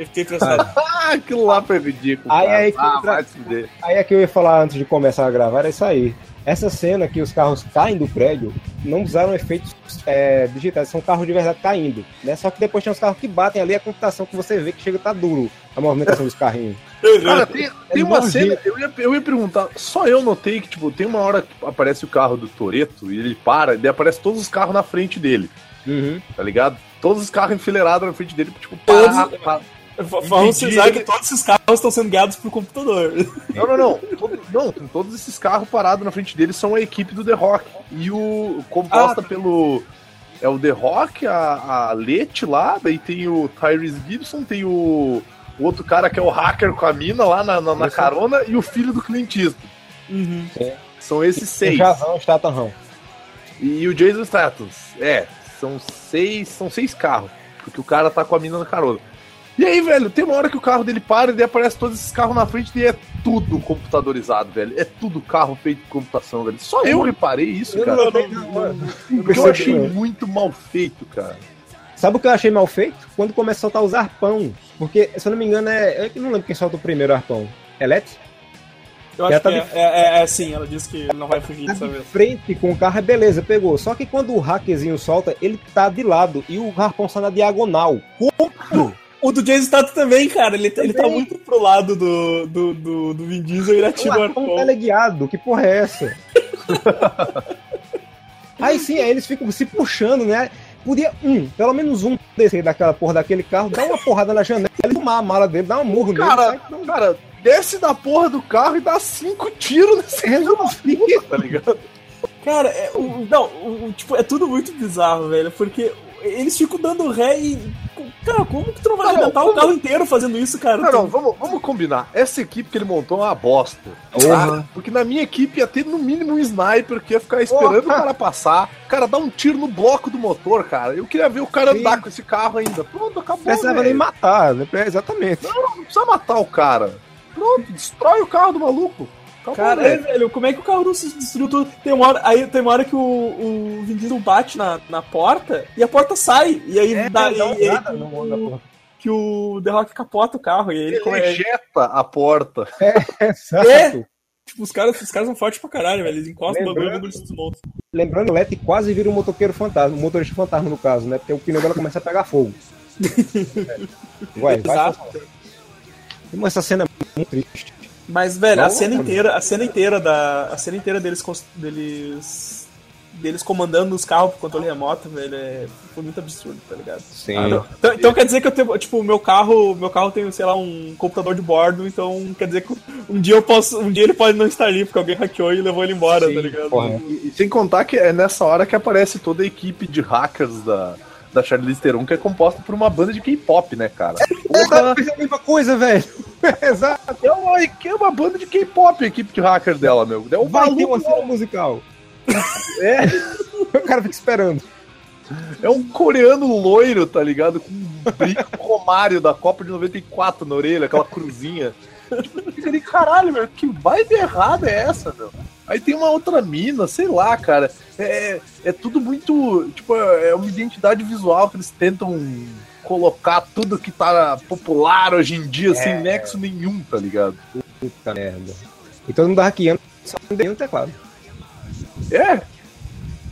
Eu fiquei impressionado. *laughs* Ah, aquilo lá foi ridículo. Aí, cara. aí ah, fuder. Aí é que eu ia falar antes de começar a gravar, é isso aí. Essa cena que os carros caem do prédio não usaram efeitos é, digitais, são carros de verdade caindo. Né? Só que depois tem os carros que batem ali, a computação que você vê que chega tá duro a movimentação dos carrinhos. *laughs* Cara, tem, tem uma cena, eu ia, eu ia perguntar, só eu notei que, tipo, tem uma hora que aparece o carro do Toreto e ele para, e daí aparece todos os carros na frente dele, Uhum. tá ligado? Todos os carros enfileirados na frente dele, tipo, Todos- para, para. Vamos precisar que todos esses carros estão sendo guiados por computador. *laughs* Não, não, não. Todo- não, tem todos esses carros parados na frente dele são a equipe do The Rock. E o. composta pelo. É o The Rock, a, a Lete lá, daí tem o Tyrese Gibson, tem o, o outro cara que é o hacker com a mina lá na, na, na carona e o filho do Clint Eastwood. Uhum. São esses O seis. Jazão está tarrão. E o Jason Statham. É, são seis, são seis carros. Porque o cara tá com a mina na carona. E aí, velho, tem uma hora que o carro dele para e daí aparece todos esses carros na frente e é tudo computadorizado, velho. É tudo carro feito com computação, velho. Só eu reparei isso, Eu cara. não- não- não- eu achei muito mal feito, cara. Sabe o que eu achei mal feito? Quando começa a soltar os arpão. Porque, se eu não me engano, é. Eu não lembro quem solta o primeiro arpão. É Let's? Eu acho Ela tá que é, de- é, é, é sim, ela disse que não vai fugir Tá dessa de vez. frente com o carro, é beleza, pegou. Só que quando o hackerzinho solta, ele tá de lado e o arpão sai na diagonal. Como? O do Jason Statham também, cara. Ele, ele tá Também. muito pro lado do, do, do, do Vin Diesel e ele O ativa o arpão teleguiado, que porra é essa? *laughs* aí sim, aí eles ficam se puxando, né? Podia um, pelo menos um descer daquela porra daquele carro, dar uma porrada na janela e tomar a mala dele, dar um murro nele. Cara, sai, não, cara, desce da porra do carro e dá cinco tiros nesse resolve. tá ligado? Cara, é, o, não, o- tipo, é tudo muito bizarro, velho, porque eles ficam dando ré e. Cara, como que tu não vai Não, como- o carro inteiro fazendo isso, cara? Não, não, vamos, vamos combinar. Essa equipe que ele montou é uma bosta. Tá? Porque na minha equipe ia ter no mínimo um sniper que ia ficar esperando Porra. o cara passar. Cara, dá um tiro no bloco do motor, cara. Eu queria ver o cara Sim. andar com esse carro ainda. Pronto, acabou. Precisava nem matar, né? Exatamente. Não precisa matar o cara. Pronto, destrói o carro do maluco. Cara, é, velho, como é que o carro não se destruiu tudo? Tem uma hora, aí tem uma hora que o, o Vin Diesel bate na, na porta e a porta sai. E aí É, dá, uma e, e aí que no- o- na porta. que o The Rock capota o carro. E aí ele, Ele ejeta a porta. *laughs* Exato. Tipo, os caras, os caras são fortes pra caralho, velho. Eles encostam o bagulho e o Lembrando- bagulho se desmonta. Lembrando, o Letty quase vira um motoqueiro fantasma, um motorista fantasma no caso, né? Porque o pneu dela começa a pegar fogo. *laughs* É. Ué, vai Exato. Mas essa cena é muito triste. Mas, velho, a Não, cena cara. inteira, a cena inteira da. A cena inteira deles, deles. deles comandando os carros por controle remoto, velho, é, foi muito absurdo, tá ligado? Sim. Então, então quer dizer que eu tenho, tipo, o meu carro, meu carro tem, sei lá, um computador de bordo, então quer dizer que um dia eu posso, um dia ele pode não estar ali porque alguém hackeou e levou ele embora, Sim, tá ligado? E, e sem contar que é nessa hora que aparece toda a equipe de hackers da, da Charlize Theron, que é composta por uma banda de K-pop, né, cara? Porra, Fez a mesma coisa, velho. *laughs* Exato. é, uma, é uma banda de K-pop a equipe de hacker dela, meu. É o Vai ter uma cena musical. É. *laughs* O cara fica esperando. É um coreano loiro, tá ligado? Com um brinco romário da Copa de 94 na orelha, aquela cruzinha. Tipo, ali, caralho, meu, que vibe errada é essa, meu? Aí tem uma outra mina, sei lá, cara. É, é tudo muito. Tipo, é uma identidade visual que eles tentam colocar tudo que tá popular hoje em dia, sem nexo nenhum, tá ligado? Puta merda. E todo mundo hackeando, só não tem um teclado. É,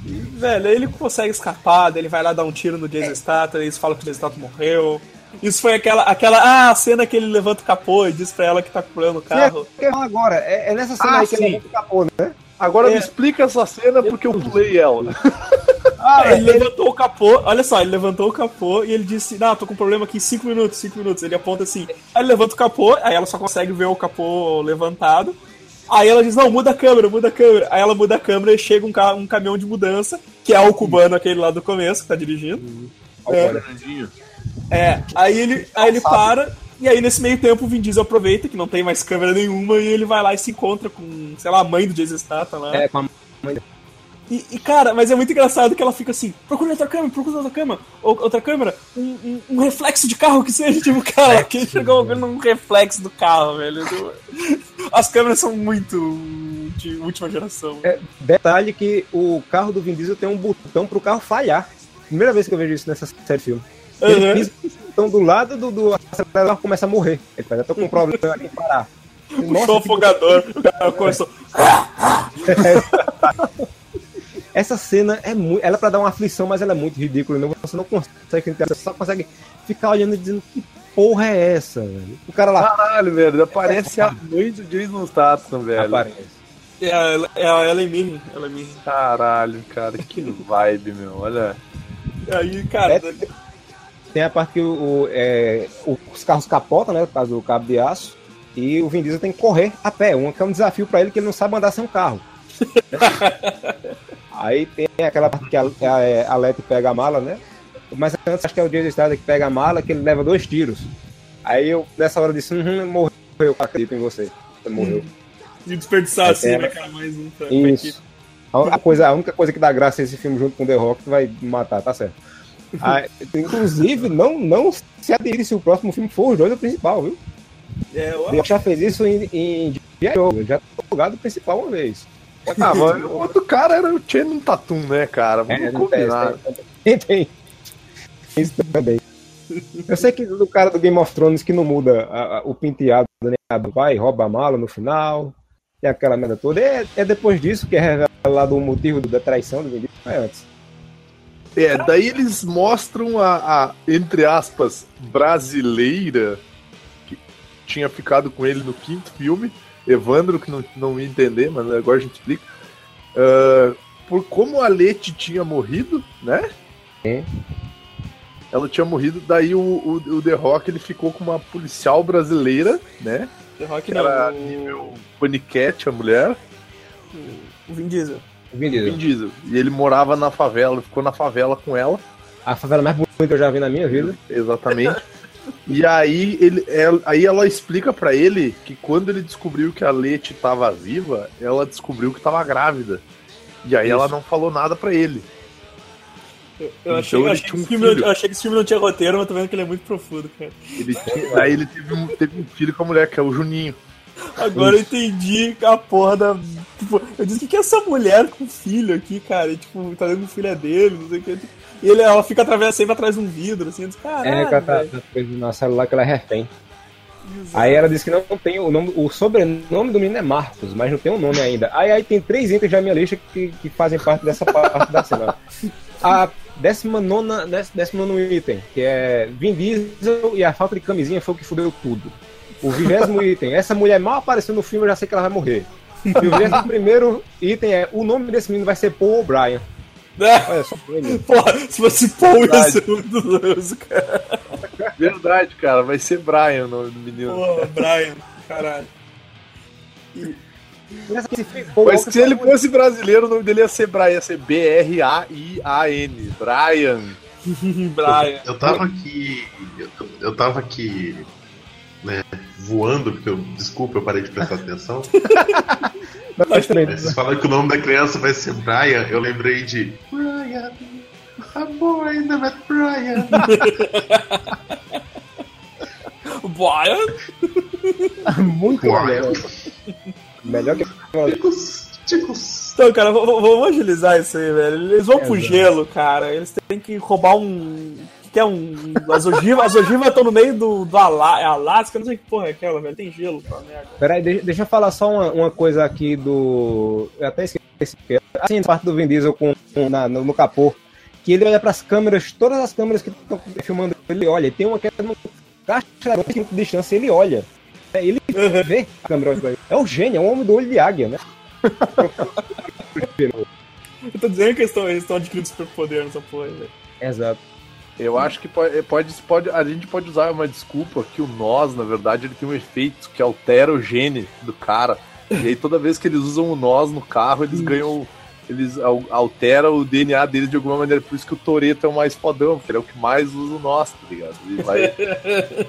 Velho, aí ele consegue escapar, daí ele vai lá dar um tiro no Jason Statham, eles falam que o Jason Statham morreu. Isso foi aquela, aquela, ah, a cena que ele levanta o capô e diz pra ela que tá curando o carro. Sim, eu ia falar agora, é, é nessa cena Ah, aí que sim. ele levanta o capô, né? agora É. me explica essa cena porque eu pulei ela. *laughs* Ah, ele levantou o capô, olha só, ele levantou o capô e ele disse, não, tô com um problema aqui, 5 minutos, 5 minutos. Ele aponta assim, aí ele levanta o capô, aí ela só consegue ver o capô levantado. Aí ela diz, não, muda a câmera, muda a câmera. Aí ela muda a câmera e chega um, ca- um caminhão de mudança, que é o cubano, aquele lá do começo, que tá dirigindo. É. É, aí ele, aí ele para, e aí nesse meio tempo o Vin Diesel aproveita, que não tem mais câmera nenhuma, e ele vai lá e se encontra com, sei lá, a mãe do Jason Statham lá. É, com a E, e, cara, mas é muito engraçado que ela fica assim, procura outra câmera, procura outra câmera, ou, outra câmera, um, um- um reflexo de carro que seja, *laughs* tipo, cara, que chegou vendo um reflexo do carro, velho. As câmeras são muito de última geração. É, detalhe que o carro do Vin Diesel tem um botão pro carro falhar. Primeira vez que eu vejo isso nessa série de filme. Ele Uhum. pisa botão do lado do, do acelerador começa a morrer. Ele fala, eu tô com um problema em parar. O Nossa, que- afogador, o cara começou. *laughs* essa cena é muito. Ela é pra dar uma aflição, mas ela é muito ridícula. Não, você não consegue entender, você só consegue ficar olhando e dizendo que porra é essa, velho? O cara lá Caralho, velho, aparece a mãe do Jason Statham, velho. aparece. É a, é a Ellen Mirren, Ellen Mirren. Caralho, cara, que vibe, meu. Olha. Aí, cara, É. Tem a parte que o, o, é, os carros capotam, né? Por causa do cabo de aço. E o Vin Diesel tem que correr a pé. Um, que é um desafio pra ele que ele não sabe andar sem um carro. *laughs* Aí tem aquela parte que a, a, a Letty pega a mala, né? Mas antes acho que é o Jason Statham que pega a mala, que ele leva dois tiros. Aí eu, nessa hora, disse: uhum, morreu, eu acredito em você. Você morreu. de desperdiçar assim, É, né, cara, mais um pra, Isso. A, única coisa, a única coisa que dá graça a esse filme junto com The Rock que vai matar, tá certo. Ah, *laughs* inclusive, não, não se adire se o próximo filme for os dois o principal, viu? É, O Rock já fez isso em, em. Joe, já jogado o principal uma vez. Ah, mas o outro cara era o Channing Tatum, né, cara? Vamos É, combinar. tem, tem. Isso também. Eu sei que do cara do Game of Thrones que não muda a- a- o penteado, né? Vai, rouba a mala no final, tem aquela merda toda. É, é depois disso que é revelado o motivo da traição do Vin Diesel, não é antes. É, daí eles mostram a, a, entre aspas, brasileira que tinha ficado com ele no quinto filme, Evandro, que não, não ia entender, mas agora a gente explica. Ah, por como a Leti tinha morrido, né? É. Ela tinha morrido, daí o, o, o The Rock ele ficou com uma policial brasileira, né? The Rock Que não, era o, nível Panicat, a mulher. o Vin Diesel. O Vin Vin Diesel. Diesel. E ele morava na favela, ficou na favela com ela. A favela mais bonita que eu já vi na minha vida. Exatamente. E aí, ele, ela, aí ela explica pra ele que quando ele descobriu que a Leti tava viva, ela descobriu que tava grávida. E aí ela não falou nada pra ele. Eu, eu Então achei, eu achei que tinha um esse filme, eu achei que esse filme não tinha roteiro, mas tô vendo que ele é muito profundo, cara. Ele tinha- aí ele teve um, teve um filho com a mulher, que é o Juninho. Agora eu entendi a porra da. Tipo, eu disse, o que, que é essa mulher com filho aqui, cara? E, tipo, tá dando que o filho é dele, não sei o que. E ele, ela fica através, sempre atrás de um vidro, assim, disse, caralho. É, velho. tá coisa no celular que ela é refém. Aí ela disse que não tem o nome, o sobrenome do menino é Marcos, mas não tem um nome ainda. Aí, aí tem três itens na minha lista que, que fazem parte dessa parte da cena. A décima nona, décimo nono item, que é Vin Diesel e a falta de camisinha foi o que fudeu tudo. O vigésimo item, essa mulher mal apareceu no filme, eu já sei que ela vai morrer. E o vigésimo primeiro item é, o nome desse menino vai ser Paul O'Brien. É, só, ele. porra, se fosse Paul, ia ser muito doido, cara. Verdade, cara, vai ser Brian o nome do menino. Porra, Brian, caralho. Paul Mas Walker se ele foi- fosse brasileiro, o nome dele ia ser Brian, ia ser B-R-A-I-A-N. Brian. *laughs* Brian. Eu tava aqui. Eu, eu tava aqui. Né, voando, porque eu. Desculpa, eu parei de prestar atenção. *laughs* Nós também. Vocês falaram que o nome da criança vai ser Brian, eu lembrei de. Brian, a boy named Brian. *laughs* Brian? Muito Brian. melhor. Melhor que Ticos, ticos. Então, cara, vamos agilizar isso aí, velho. Eles vão pro Exato. gelo, cara. Eles têm que roubar um. Que, é um. As ogivas as ogivas estão no meio do, do Ala- é Alasca, não sei que porra é aquela, velho. Tem gelo, pra merda. Peraí, deixa, eu falar só uma, uma coisa aqui do. Eu até esqueci. Assim, parte do Vin Diesel com, com- na- no, no capô. Que ele olha pras câmeras, todas as câmeras que estão filmando ele olha. E tem uma que é numa caixa de distância, ele olha. É, ele vê a câmera. É o gênio, é um homem do olho de águia, né? *laughs* Eu tô dizendo que eles estão, eles estão adquirindo superpoder nessa porra velho. Exato. Eu acho que pode, pode, pode- a gente pode usar uma desculpa que o nós, na verdade, ele tem um efeito que altera o gene do cara. E aí toda vez que eles usam o nós no carro, eles ganham. Eles al- alteram o DNA deles de alguma maneira. Por isso que o Toreto é o mais fodão, porque ele é o que mais usa o nós, tá ligado? Ele vai. *laughs*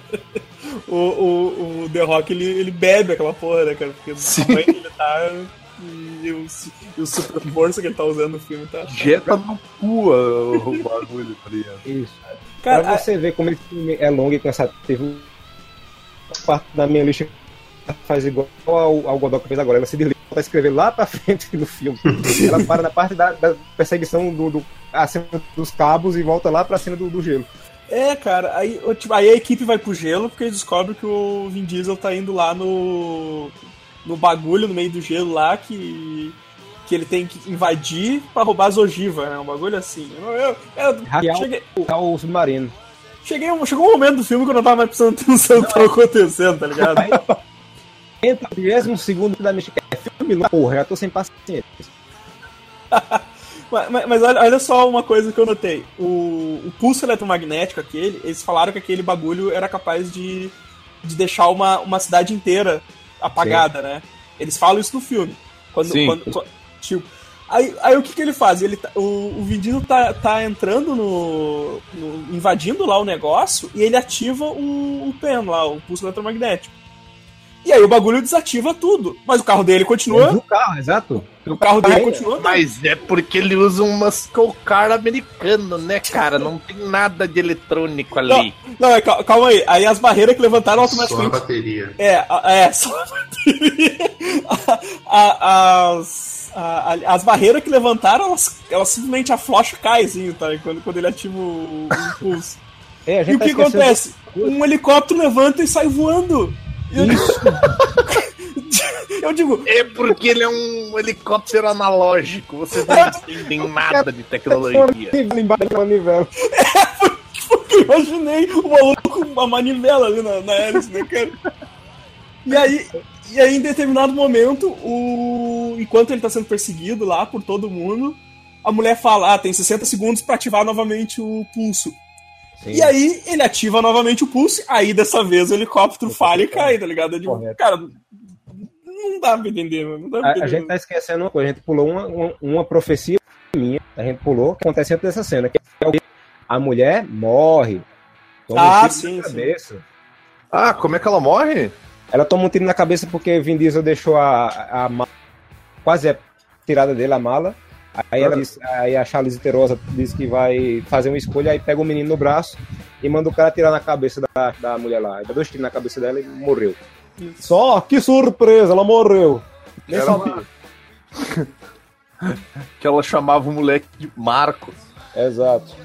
O, o, o The Rock, ele, ele bebe aquela porra, né, cara? Porque Sim. ele tá. E o, e o super força que ele tá usando no filme tá. Jeta no cu o, bagulho, tá ligado? Isso. Cara, pra você ver como esse filme é longo e cansativo, uma parte da minha lista faz igual ao, ao Godoka fez agora. Ela se desliga pra escrever lá pra *laughs* frente do filme. Ela para na parte da, da perseguição do, do a cena dos cabos e volta lá pra cena do, do gelo. É, cara, aí, tipo, aí a equipe vai pro gelo porque eles descobrem que o Vin Diesel tá indo lá no. No bagulho, no meio do gelo lá, que. que ele tem que invadir pra roubar as ogivas, né? Um bagulho assim. Eu, eu, eu Hackear cheguei, o, o submarino. cheguei, chegou um momento do filme que eu não tava mais prestando atenção no que tava acontecendo, tá ligado? Entra o 20 segundo da minha é filme, porra, já tô sem paciência. *laughs* Mas, mas- mas olha, olha só uma coisa que eu notei. O, o pulso eletromagnético aquele, eles falaram que aquele bagulho era capaz de, de deixar uma, uma cidade inteira apagada, né? Eles falam isso no filme. Quando, Sim. quando- quando- tipo, aí, aí o que, que ele faz? Ele tá- o, o Vin Diesel tá, tá entrando no, no- invadindo lá o negócio e ele ativa o, o PEN lá, o pulso eletromagnético. E aí o bagulho desativa tudo. Mas o carro dele continua. O carro, exato. O carro dele Ainda. continua. Mas é porque ele usa um muscle car americano, né, cara? Não tem nada de eletrônico ali. Não, é, cal- calma aí. Aí as barreiras que levantaram Só a automaticamente. bateria. É, a- é, *laughs* só a bateria. As, a- a- as barreiras que levantaram, elas, elas simplesmente aflocham e caem, assim, tá? Quando, quando ele ativa o, o impulso. É, a E gente o tá que acontece? Um helicóptero levanta e sai voando. E Eu, eu digo, É porque ele é um helicóptero analógico. Vocês não entendem nada de tecnologia. Embaixo da manivela. porque eu imaginei o maluco com uma manivela ali na, na hélice, né, cara? E aí, e aí, em determinado momento, o... enquanto ele tá sendo perseguido lá por todo mundo, a mulher fala: Ah, tem 60 segundos pra ativar novamente o pulso. Sim. E aí ele ativa novamente o pulso, aí dessa vez o helicóptero falha e cai, tá ligado? Digo, cara, não dá pra entender, mano. Não dá pra A, entender. a gente tá esquecendo uma coisa, a gente pulou uma, uma, uma profecia minha, a gente pulou, que acontece antes dessa cena, que é a mulher morre. Toma Ah, um tiro sim, na sim. cabeça. Ah, como é que ela morre? Ela toma um tiro na cabeça porque Vin Diesel deixou a, a mala, quase a tirada dele, a mala. Aí, ela diz, aí a Charlize Therosa diz que vai fazer uma escolha, aí pega o menino no braço e manda o cara tirar na cabeça da, da mulher lá. Aí dá dois tiros na cabeça dela e morreu. Só, que surpresa, ela morreu. Nem Era sabia. uma- que ela chamava o moleque de Marcos. Exato.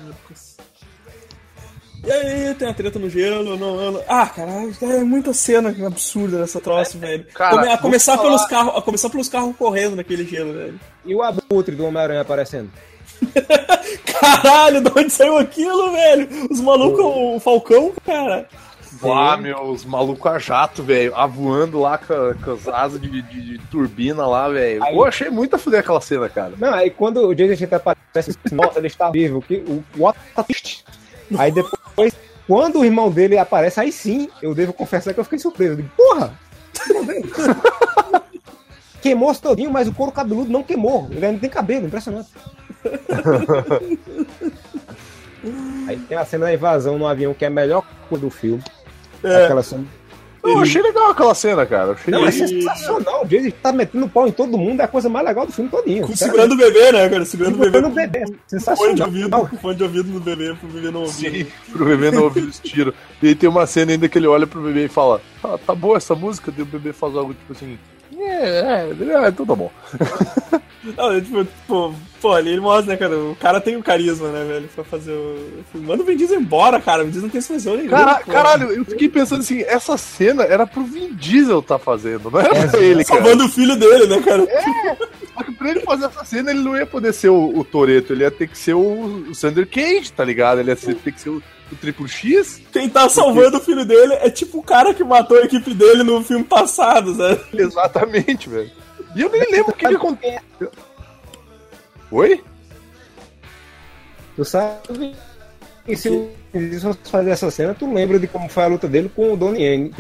E aí tem a treta no gelo, não, não- Ah, caralho, é muita cena absurda nessa troça, velho. cara, Come- a, começar falar- pelos carros, a começar pelos carros correndo naquele gelo, velho. E o abutre do Homem-Aranha aparecendo. *laughs* Caralho, de onde saiu aquilo, velho? Os malucos, o Falcão, cara. Ah, meu, os malucos a jato, velho, avoando lá com, a- com as asas de, de- de turbina lá, velho. Eu achei muito a fuder aquela cena, cara. Não, aí quando o Jason Statham aparece, nossa, ele está vivo. Que, o what tá triste. *laughs* Aí depois, quando o irmão dele aparece, aí sim, eu devo confessar que eu fiquei surpreso. Eu digo, porra! *laughs* Queimou-se todinho, mas o couro cabeludo não queimou. Ele ainda tem cabelo, impressionante. *laughs* Aí tem a cena da invasão no avião, que é a melhor coisa do filme. É. Aquela cena. Eu achei legal aquela cena, cara. Achei Não, é sensacional. O Jason tá metendo pau em todo mundo, é a coisa mais legal do filme todinho. Segurando o bebê, né, cara? Segurando o bebê. Segurando o bebê. Com fone de Sensacional. ouvido, fone de ouvido no bebê, pro bebê não ouvir. Sim, pro bebê não ouvir os tiros. E aí tem uma cena ainda que ele olha pro bebê e fala: Tá, tá boa essa música? Daí o bebê faz algo tipo assim. É, é, é, tá bom. *laughs* Não, é tipo, pô, pô, ali ele mostra, né, cara? O cara tem o carisma, né, velho? Pra fazer o. Manda o Vin Diesel embora, cara. O Vin Diesel não tem expressão nenhuma. Cara, pô. caralho, eu fiquei pensando assim: essa cena era pro Vin Diesel tá fazendo, não era pra ele, cara. Salvando o filho dele, né, cara? Só que pra ele fazer essa cena, ele não ia poder ser o, o Toreto, ele ia ter que ser o, o Sander Cage, tá ligado? Ele ia ter que ser o, o Triplo X. Quem tá salvando o filho dele é tipo o cara que matou a equipe dele no filme passado, sabe? *laughs* Exatamente, velho. E eu nem lembro o que, que aconteceu. Oi? Tu sabe? E se você fazer essa cena, tu lembra de como foi a luta dele com o Donnie Yen.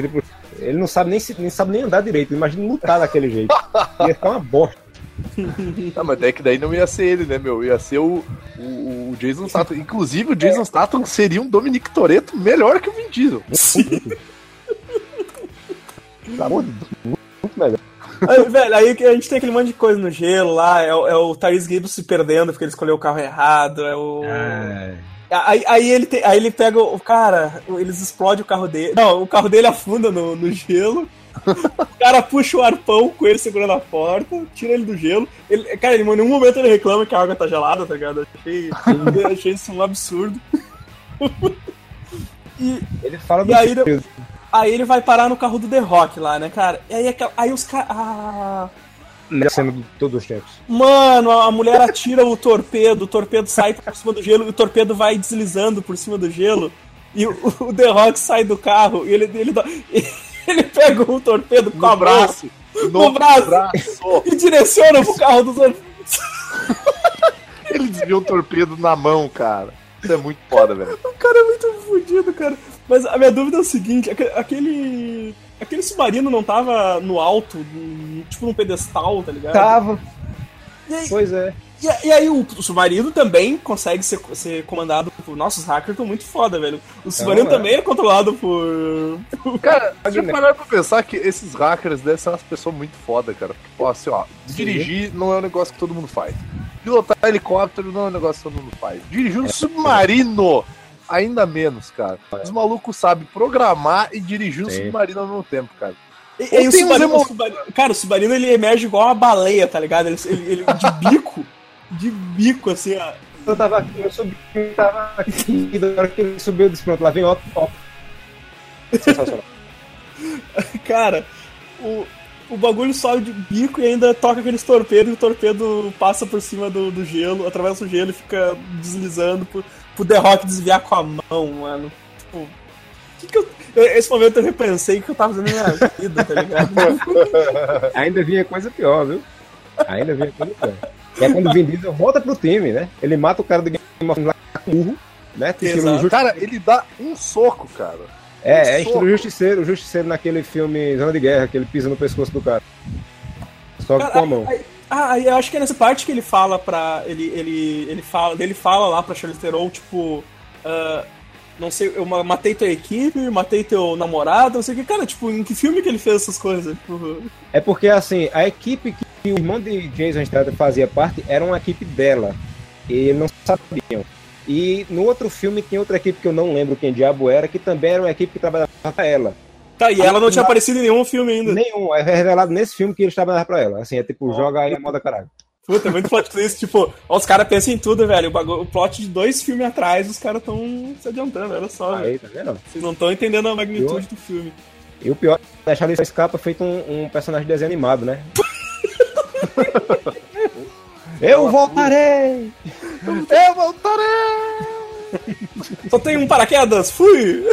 Ele não sabe nem, se- nem sabe nem andar direito. Imagina lutar daquele jeito. *laughs* Ia ficar uma bosta. *laughs* Ah, mas é que daí não ia ser ele, né, meu? Ia ser o, o, o Jason Statham. Inclusive, o Jason Statham seria um Dominic Toretto melhor que o Vin Diesel. *laughs* De Deus, muito melhor. Aí, velho, aí que a gente tem aquele monte de coisa no gelo lá, é, o- é o Tyrese Gibbs se perdendo porque ele escolheu o carro errado, é o. Aí, aí, ele tem- aí ele pega o. Cara, eles explodem o carro dele. Não, o carro dele afunda no, no gelo. O cara puxa o arpão com ele segurando a porta, tira ele do gelo. Ele, cara, em nenhum momento ele reclama que a água tá gelada, tá ligado? Achei, achei isso um absurdo. E, Ele fala E do aí, aí ele vai parar no carro do The Rock lá, né, cara? E aí, aí os caras. Ah, cena de todos os tempos. Mano, a mulher atira o torpedo, o torpedo sai por cima do gelo e o torpedo vai deslizando por cima do gelo. E o, o The Rock sai do carro e ele, ele, dá- ele *laughs* pega o torpedo com mão braço. no braço e direciona pro carro do torpedo. Ele desviou o torpedo na mão, cara. Isso é muito foda, velho. O cara é muito fodido, cara. Mas a minha dúvida é o seguinte: aque- aquele. Aquele submarino não tava no alto, tipo num pedestal, tá ligado? Tava. E aí, Pois é. E, e aí o, o submarino também consegue ser, ser comandado por. Nossa, os hackers estão muito foda, velho. O submarino é. também é controlado por. Cara, você parar pra pensar que esses hackers devem ser umas pessoas muito foda, cara. Porque, pô, assim, ó, dirigir não é um negócio que todo mundo faz. Pilotar helicóptero não é um negócio que todo mundo faz. Dirigir um submarino, ainda menos, cara. Os malucos sabem programar e dirigir um Sim. submarino ao mesmo tempo, cara. E, e aí o submarino, emo- o submarino- Cara, o submarino ele emerge igual uma baleia, tá ligado? Ele, ele- ele- de bico. De bico, assim, ó. Eu tava aqui, eu subi, eu tava aqui, e da hora que ele subiu, eu disse, pronto, lá vem outro top. Sensacional. *laughs* Cara, o, o bagulho sobe de bico e ainda toca aqueles torpedos e o torpedo passa por cima do, do gelo, atravessa o gelo e fica deslizando pro, pro The Rock desviar com a mão, mano. Tipo, que que eu, esse momento eu repensei o que eu tava fazendo na minha vida, tá ligado? *laughs* Ainda vinha coisa pior, viu? Ainda vinha coisa pior. É quando o Vin Diesel volta pro time, né? Ele mata o cara do Game of Thrones lá com burro, né? Justi- Cara, ele dá um soco, cara. É, é soco. estilo justiceiro, o justiceiro naquele filme Zona de Guerra, que ele pisa no pescoço do cara. Só com a mão. Ah, eu acho que é nessa parte que ele fala pra. Ele, ele, ele fala. Ele fala lá pra Charlize Theron, tipo. ah, não sei, eu ma- matei tua equipe, matei teu namorado, não sei o que. Cara, tipo, em que filme que ele fez essas coisas? Tipo, É porque, assim, a equipe que o irmão de Jason Statham fazia parte era uma equipe dela. E eles não sabiam. E no outro filme tem outra equipe que eu não lembro quem diabo era, que também era uma equipe que trabalhava pra ela. Tá, e ela não tinha aparecido em nenhum filme ainda. Nenhum. É revelado nesse filme que eles trabalharam pra ela. Assim, é tipo, joga aí a moda caralho. Puta, é muito plot twist. Tipo, ó, os caras pensam em tudo, velho. O, bagulho- o plot de dois filmes atrás, os caras tão se adiantando, olha só, velho. Aí, tá vendo? Vocês não estão entendendo a magnitude do filme. E o pior, a Charlize escapa feito um, um personagem de desenho animado, né? *laughs* Eu voltarei! Eu voltarei! Só tem um paraquedas, fui!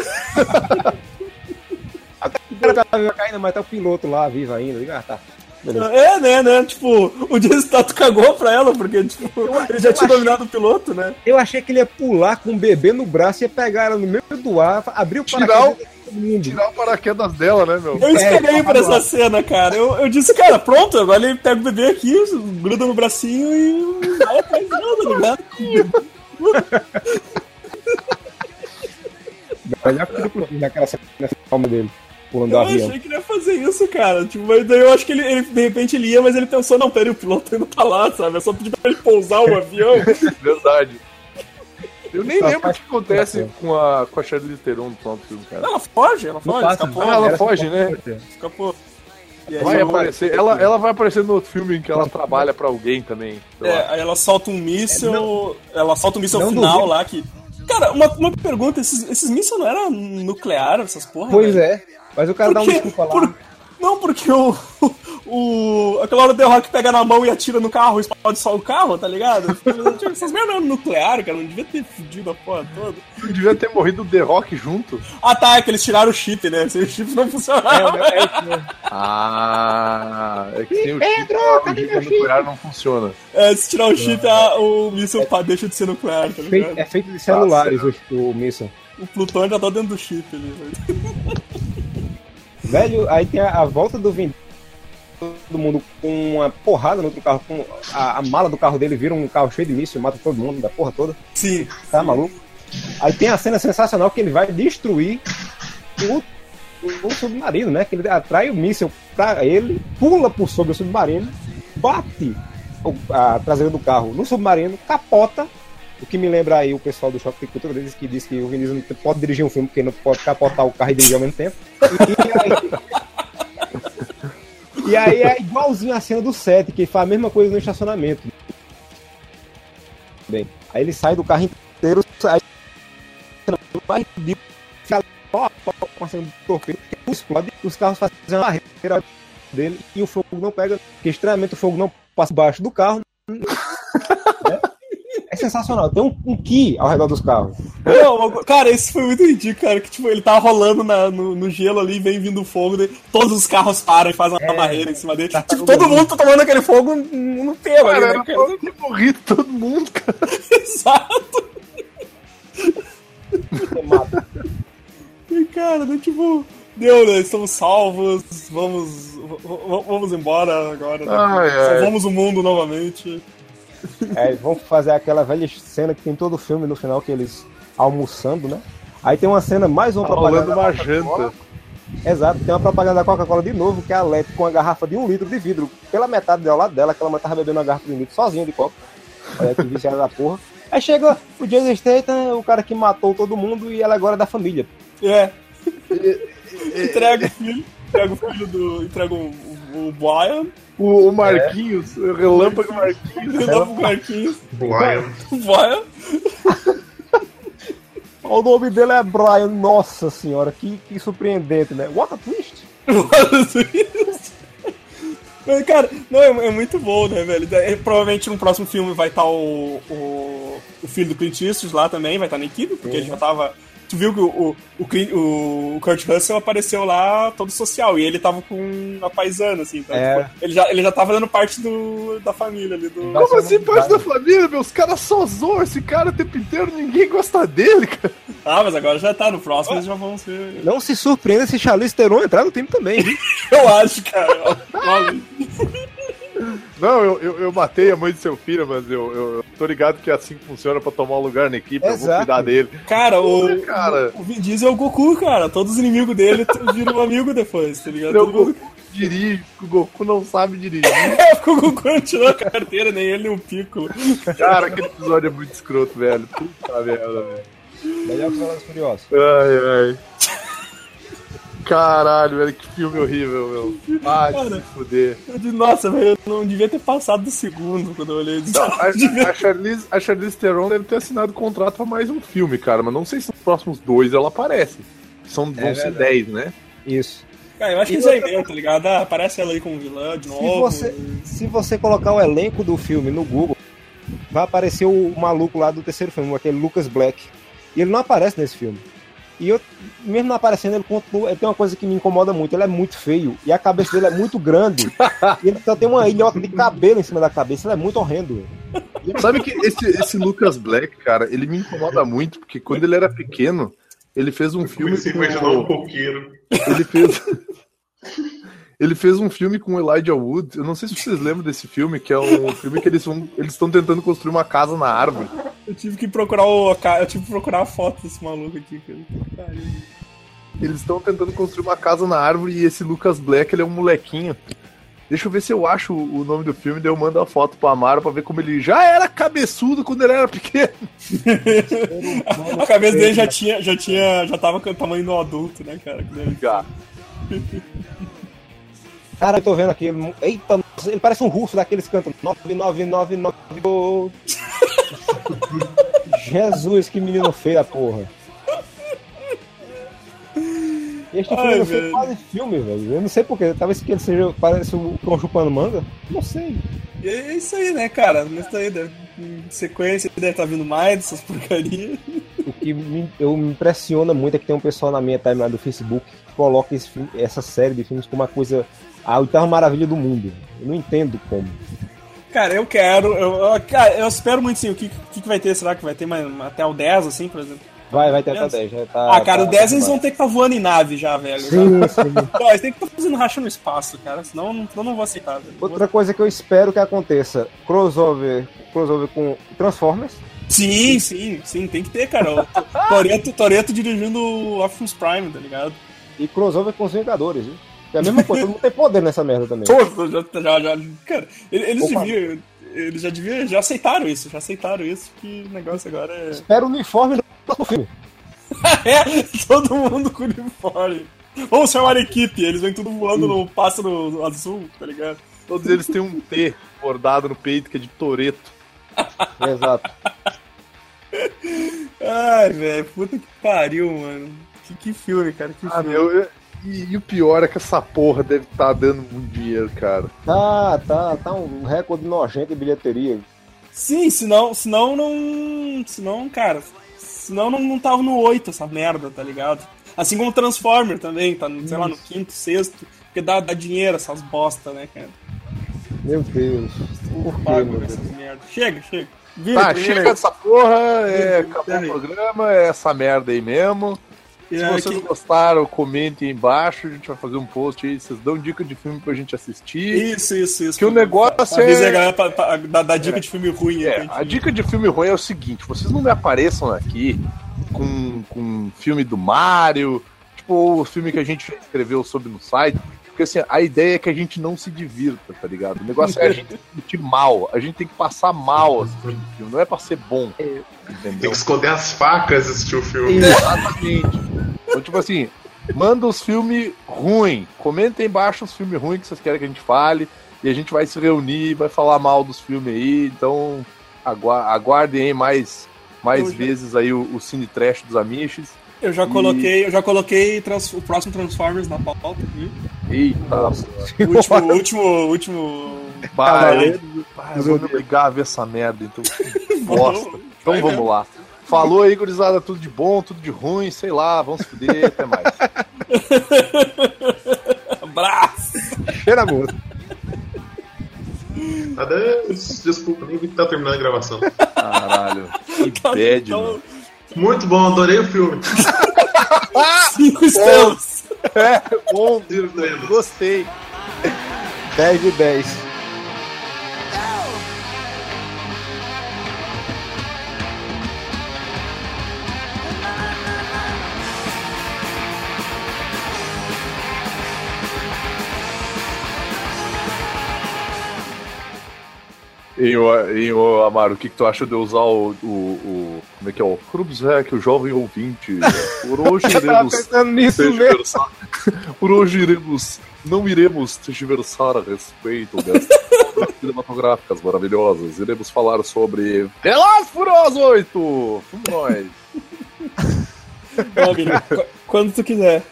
O cara tá caindo, mas tá o piloto lá, vivo ainda. Diga, Ah, tá. Beleza. É, né, né? Tipo, o Jason Statham cagou pra ela, porque, tipo, ele já tinha dominado o piloto, né? Eu achei que ele ia pular com o bebê no braço e ia pegar ela no meio do ar, abrir o Tirar paraquedas. Tirar o paraquedas dela, né, meu? Eu esperei É, por essa cena, cara. Eu, eu disse, cara, pronto, agora ele pega o bebê aqui, gruda no bracinho e vai atrás dela, tá ligado? Melhor que triplo naquela cena dele, pulando do Eu avião. achei que ele ia fazer isso, cara. Tipo, mas daí eu acho que ele, ele, de repente ele ia, mas ele pensou, não, peraí, o piloto ainda tá lá, sabe? É só pedir pra ele pousar o avião. *laughs* Verdade. Eu nem lembro o que acontece com a, com a Charlize Theron no final do filme, cara. ela foge, ela foge, passa, escapou, Ah, ela foge, né? escapou. Vai ela- aparecer. Ela, ela vai aparecer no outro filme em que ela trabalha pra alguém também. É, aí ela solta um míssil. ela solta um míssil não final duvido. lá que. Cara, uma, uma pergunta: esses, esses mísseis não eram nuclear, essas porra? Pois velho? é. Mas o cara dá um desculpa lá. Por- Não, porque o, o. Aquela hora o The Rock pega na mão e atira no carro e explode só o carro, tá ligado? Eu fiquei pensando, "Tinha Essas merdas eram nuclear, cara, não devia ter fudido a porra toda. Não devia ter morrido o The Rock junto. Ah tá, é que eles tiraram o chip, né? Se o chip não É, funcionava. é, é, Ah, é que tem o chip, o chip nuclear não funciona. É, se tirar o chip, a- o míssil deixa de ser nuclear, tá ligado? é feito de celulares o, o míssil. O Plutão já tá dentro do chip ali. *laughs* velho. Aí tem a, a volta do Vin todo mundo com uma porrada no outro carro, com a, a mala do carro dele vira um carro cheio de míssil, mata todo mundo, da porra toda. Sim. Tá maluco? Aí tem a cena sensacional que ele vai destruir o, o, o submarino, né? Que ele atrai o míssil pra ele, pula por sobre o submarino, bate o- a traseira do carro no submarino, capota. O que me lembra aí o pessoal do Choque de Cultura que diz que o Vinícius não pode dirigir um filme porque não pode capotar o carro e dirigir ao mesmo tempo. E aí, e aí é igualzinho a cena do 7, que faz a mesma coisa no estacionamento. Bem, aí ele sai do carro inteiro, sai pó a pó com a cena do torpedo, explode, os carros fazem uma barreira dele e o fogo não pega, porque estranhamente o fogo não passa embaixo do carro. Né? É sensacional, tem um, um ki ao redor dos carros. Não, cara, esse foi muito ridículo, cara. Que tipo, ele tava rolando na- no, no gelo ali, vem vindo fogo, daí todos os carros param e fazem uma barreira em cima dele. tá tipo, todo todo mundo- tá tomando aquele fogo no no pelo ali, Cara, né, era cara? pra ter morrido todo mundo, cara. *laughs* Exato. E, cara, daí, tipo, deu, né? Estamos salvos, vamos, vamos embora agora. né? Ai, ai. Salvamos o mundo novamente. É, vão fazer aquela velha cena que tem todo o filme no final, que eles almoçando, né? Aí tem uma cena, mais uma propaganda. uma janta. Exato, tem uma propaganda da Coca-Cola de novo, que é a Lete com uma garrafa de um litro de vidro pela metade ao lado dela, que ela tava bebendo uma garrafa de um litro sozinha de coca. Olha que viciada da porra. Aí chega o Jason Statham, o cara que matou todo mundo, e ela agora é da família. É. entrega o filho, entrega o filho do. Entrega o, o, o Brian, O, o Marquinhos, o relâmpago Marquinhos. *laughs* pro Marquinhos, Brian. o Brian. O nome dele é Brian, nossa senhora, que, que surpreendente, né? What a twist! *laughs* Mas, cara, não, é, é muito bom, né, velho? É, provavelmente no próximo filme vai estar o, o, o filho do Clint Eastwood lá também, vai estar na equipe, porque ele já tava. Tu viu que o, o, o, Kurt Russell apareceu lá todo social e ele tava com a paisana, assim. Então, É. tipo, ele, já, ele já tava dando parte do, da família ali. Do... Como assim, parte da família, meu? Os caras só zoam esse cara o tempo inteiro, ninguém gosta dele, cara. Ah, mas agora já tá, no próximo eles já vão ser. Não se surpreenda se Charlize Theron entrar no time também, viu? *laughs* Eu acho, cara. *laughs* Não, eu, eu, eu matei a mãe de seu filho, mas eu, eu, tô ligado que é assim que funciona pra tomar um lugar na equipe, eu vou Exato. cuidar dele. Cara, o, Cara. o Vin Diesel é o Goku, cara. Todos os inimigos dele viram um amigo depois, tá ligado? Eu, Todo mundo- dirige, o Goku não sabe dirigir. *laughs* É, porque o Goku não tirou a carteira, nem ele, nem o Piccolo. Cara, aquele episódio é muito escroto, velho. Puta merda, velho. Melhor que Velozes Furiosos. Ai, ai. Caralho, velho, que filme horrível, meu. Ai, Cara. se fuder. Eu disse, Nossa, velho, eu não devia ter passado do segundo quando eu olhei. Eu disse, Não, *laughs* a, devia- a Charlize, a Charlize Theron deve ter assinado contrato pra mais um filme, cara, mas não sei se nos próximos dois ela aparece. São, vão ser dez, né? Isso. Cara, eu acho que E isso aí outra- mesmo, tá ligado? Ah, aparece ela aí como vilã de Se novo. você, se você colocar o elenco do filme no Google, vai aparecer o maluco lá do terceiro filme, aquele Lucas Black. E ele não aparece nesse filme. E eu, mesmo não aparecendo, ele continua. Ele tem uma coisa que me incomoda muito: ele é muito feio. E a cabeça dele é muito grande. e ele só tem uma ilhota de cabelo em cima da cabeça. Ele é muito horrendo. Sabe que esse, esse Lucas Black, cara, ele me incomoda muito, porque quando ele era pequeno, ele fez um filme. Comecei a com- imaginar um coqueiro. Ele fez. *laughs* Ele fez um filme com Elijah Wood. Eu não sei se vocês lembram desse filme, que é um filme que eles vão. Eles estão tentando construir uma casa na árvore. Eu tive que procurar o. Eu tive que procurar a foto desse maluco aqui, cara. Eles estão tentando construir uma casa na árvore e esse Lucas Black, ele é um molequinho. Deixa eu ver se eu acho o nome do filme, daí eu mando a foto pro Amaro pra ver como ele já era cabeçudo quando ele era pequeno. A cabeça dele já tinha, já tinha, já tava com o tamanho do adulto, né, cara? Já. *laughs* Cara, eu tô vendo aqui. ele- Eita, nossa, ele parece um russo daqueles que cantam 9999 gol. Jesus, que menino feio a porra. Este filme Ai, não foi quase filme, velho. Eu não sei porquê. Talvez que ele seja. Parece o cão chupando manga. Não sei. E é isso aí, né, cara? Nessa aí, deve- em sequência, deve estar vindo mais dessas porcarias. O que me, eu, me impressiona muito é que tem um pessoal na minha timeline do Facebook que coloca esse filme- essa série de filmes como uma coisa. A oitava maravilha do mundo. Eu não entendo como. Cara, eu quero. Eu, eu- eu espero muito sim. O que, que, que vai ter? Será que vai ter mais, até o 10, assim, por exemplo? Vai, vai ter até Beleza. 10. Já tá, Ah, cara, tá- o 10 eles vai. vão ter que estar voando em nave já, velho. Sim, sim. *laughs* Não, eles têm que estar fazendo racha no espaço, cara. Senão, não- eu não vou aceitar, velho. Outra coisa que eu espero que aconteça: crossover, crossover com Transformers. Sim, sim, sim, tem que ter, cara. Toreto, Toreto dirigindo o Optimus Prime, tá ligado? E crossover com os Vingadores, viu? É a mesma coisa, todo mundo tem poder nessa merda também. Pô, já, já, já, cara, ele- eles Opa. deviam. Eles já deviam. Já aceitaram isso, já aceitaram isso, que o negócio agora é. Espero o uniforme do próximo filme. *laughs* é, todo mundo com uniforme. Vamos chamar a equipe, eles vêm tudo voando no pássaro azul, tá ligado? Todos eles têm um T bordado no peito que é de Toreto. Exato. Ai, velho, puta que pariu, mano. Que, que filme, cara, que Ah, filme. meu. eu- E, e o pior é que essa porra deve estar dando muito dinheiro, cara. Tá, tá, tá um recorde nojento de bilheteria. Sim, senão, senão não. Senão, cara. Senão não, não tava no 8 essa merda, tá ligado? Assim como o Transformer também, tá, sei lá, no quinto, sexto. Porque dá, dá dinheiro essas bosta, né, cara? Meu Deus. Por Pago meu Deus? essas merdas. Chega, chega. Vira, Tá, chega dessa porra, é, acabou o programa, é essa merda aí mesmo. Se vocês que- gostaram, comentem aí embaixo, a gente vai fazer um post aí, vocês dão dica de filme pra gente assistir. Isso, isso, isso. Que o negócio Avisa é- a galera pra, pra dar dica de filme ruim aí. É, pra a dica de filme ruim é o seguinte: vocês não me apareçam aqui com, com filme do Mario, tipo o filme que a gente escreveu sobre no site, porque assim, a ideia é que a gente não se divirta, tá ligado? O negócio é a gente se sentir mal, a gente tem que passar mal assistindo o filme, não é pra ser bom. Tem Entendeu? que esconder as facas e assistir o filme. Exatamente. Então, tipo assim, manda os filmes ruins. Comenta aí embaixo os filmes ruins que vocês querem que a gente fale. E a gente vai se reunir, vai falar mal dos filmes aí. Então, agu- aguardem aí mais, mais já- vezes aí o, o Cine Trash dos Amiches. Eu já E- coloquei, eu já coloquei trans- o próximo Transformers na pauta aqui. Eita, O último, o último, o último. pai, pai, eu vou me obrigar a ver essa merda, então *laughs* bosta. Então Vai vamos lá. Falou aí, gurizada, tudo de bom, tudo de ruim, sei lá, vamos se fuder, até mais. *laughs* Abraço! Cheira muito. Adeus. Desculpa, nem vi que tá terminando a gravação. Caralho, que *laughs* bad, Então, mano. Muito bom, adorei o filme. cinco estrelas. É, bom, Tiro deles. gostei. 10 de 10. E o, e o Amaro, o que, que tu acha de usar o, o, o, Como é que é? ó? Krubzek, o jovem ouvinte. Por *laughs* hoje iremos. *laughs* Por hoje iremos. Não iremos tergiversar a respeito das *laughs* obras cinematográficas maravilhosas. Iremos falar sobre. Velozes e Furiosos 8! Vamos nós! Quando tu quiser.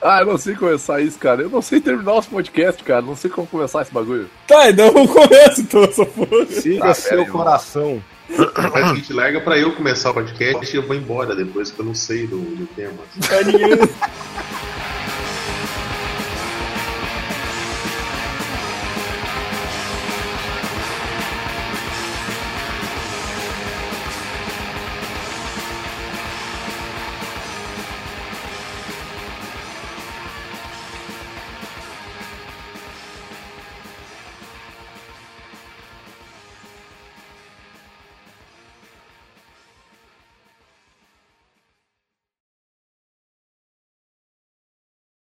Ah, eu não sei começar isso, cara. Eu não sei terminar os podcast, cara. Não sei como começar esse bagulho. Tá, então vamos começar, então, essa porra. Siga Tá, seu aí, coração. O seguinte, larga pra eu começar o podcast e eu vou embora depois, que eu não sei do, do tema. Tá ninguém-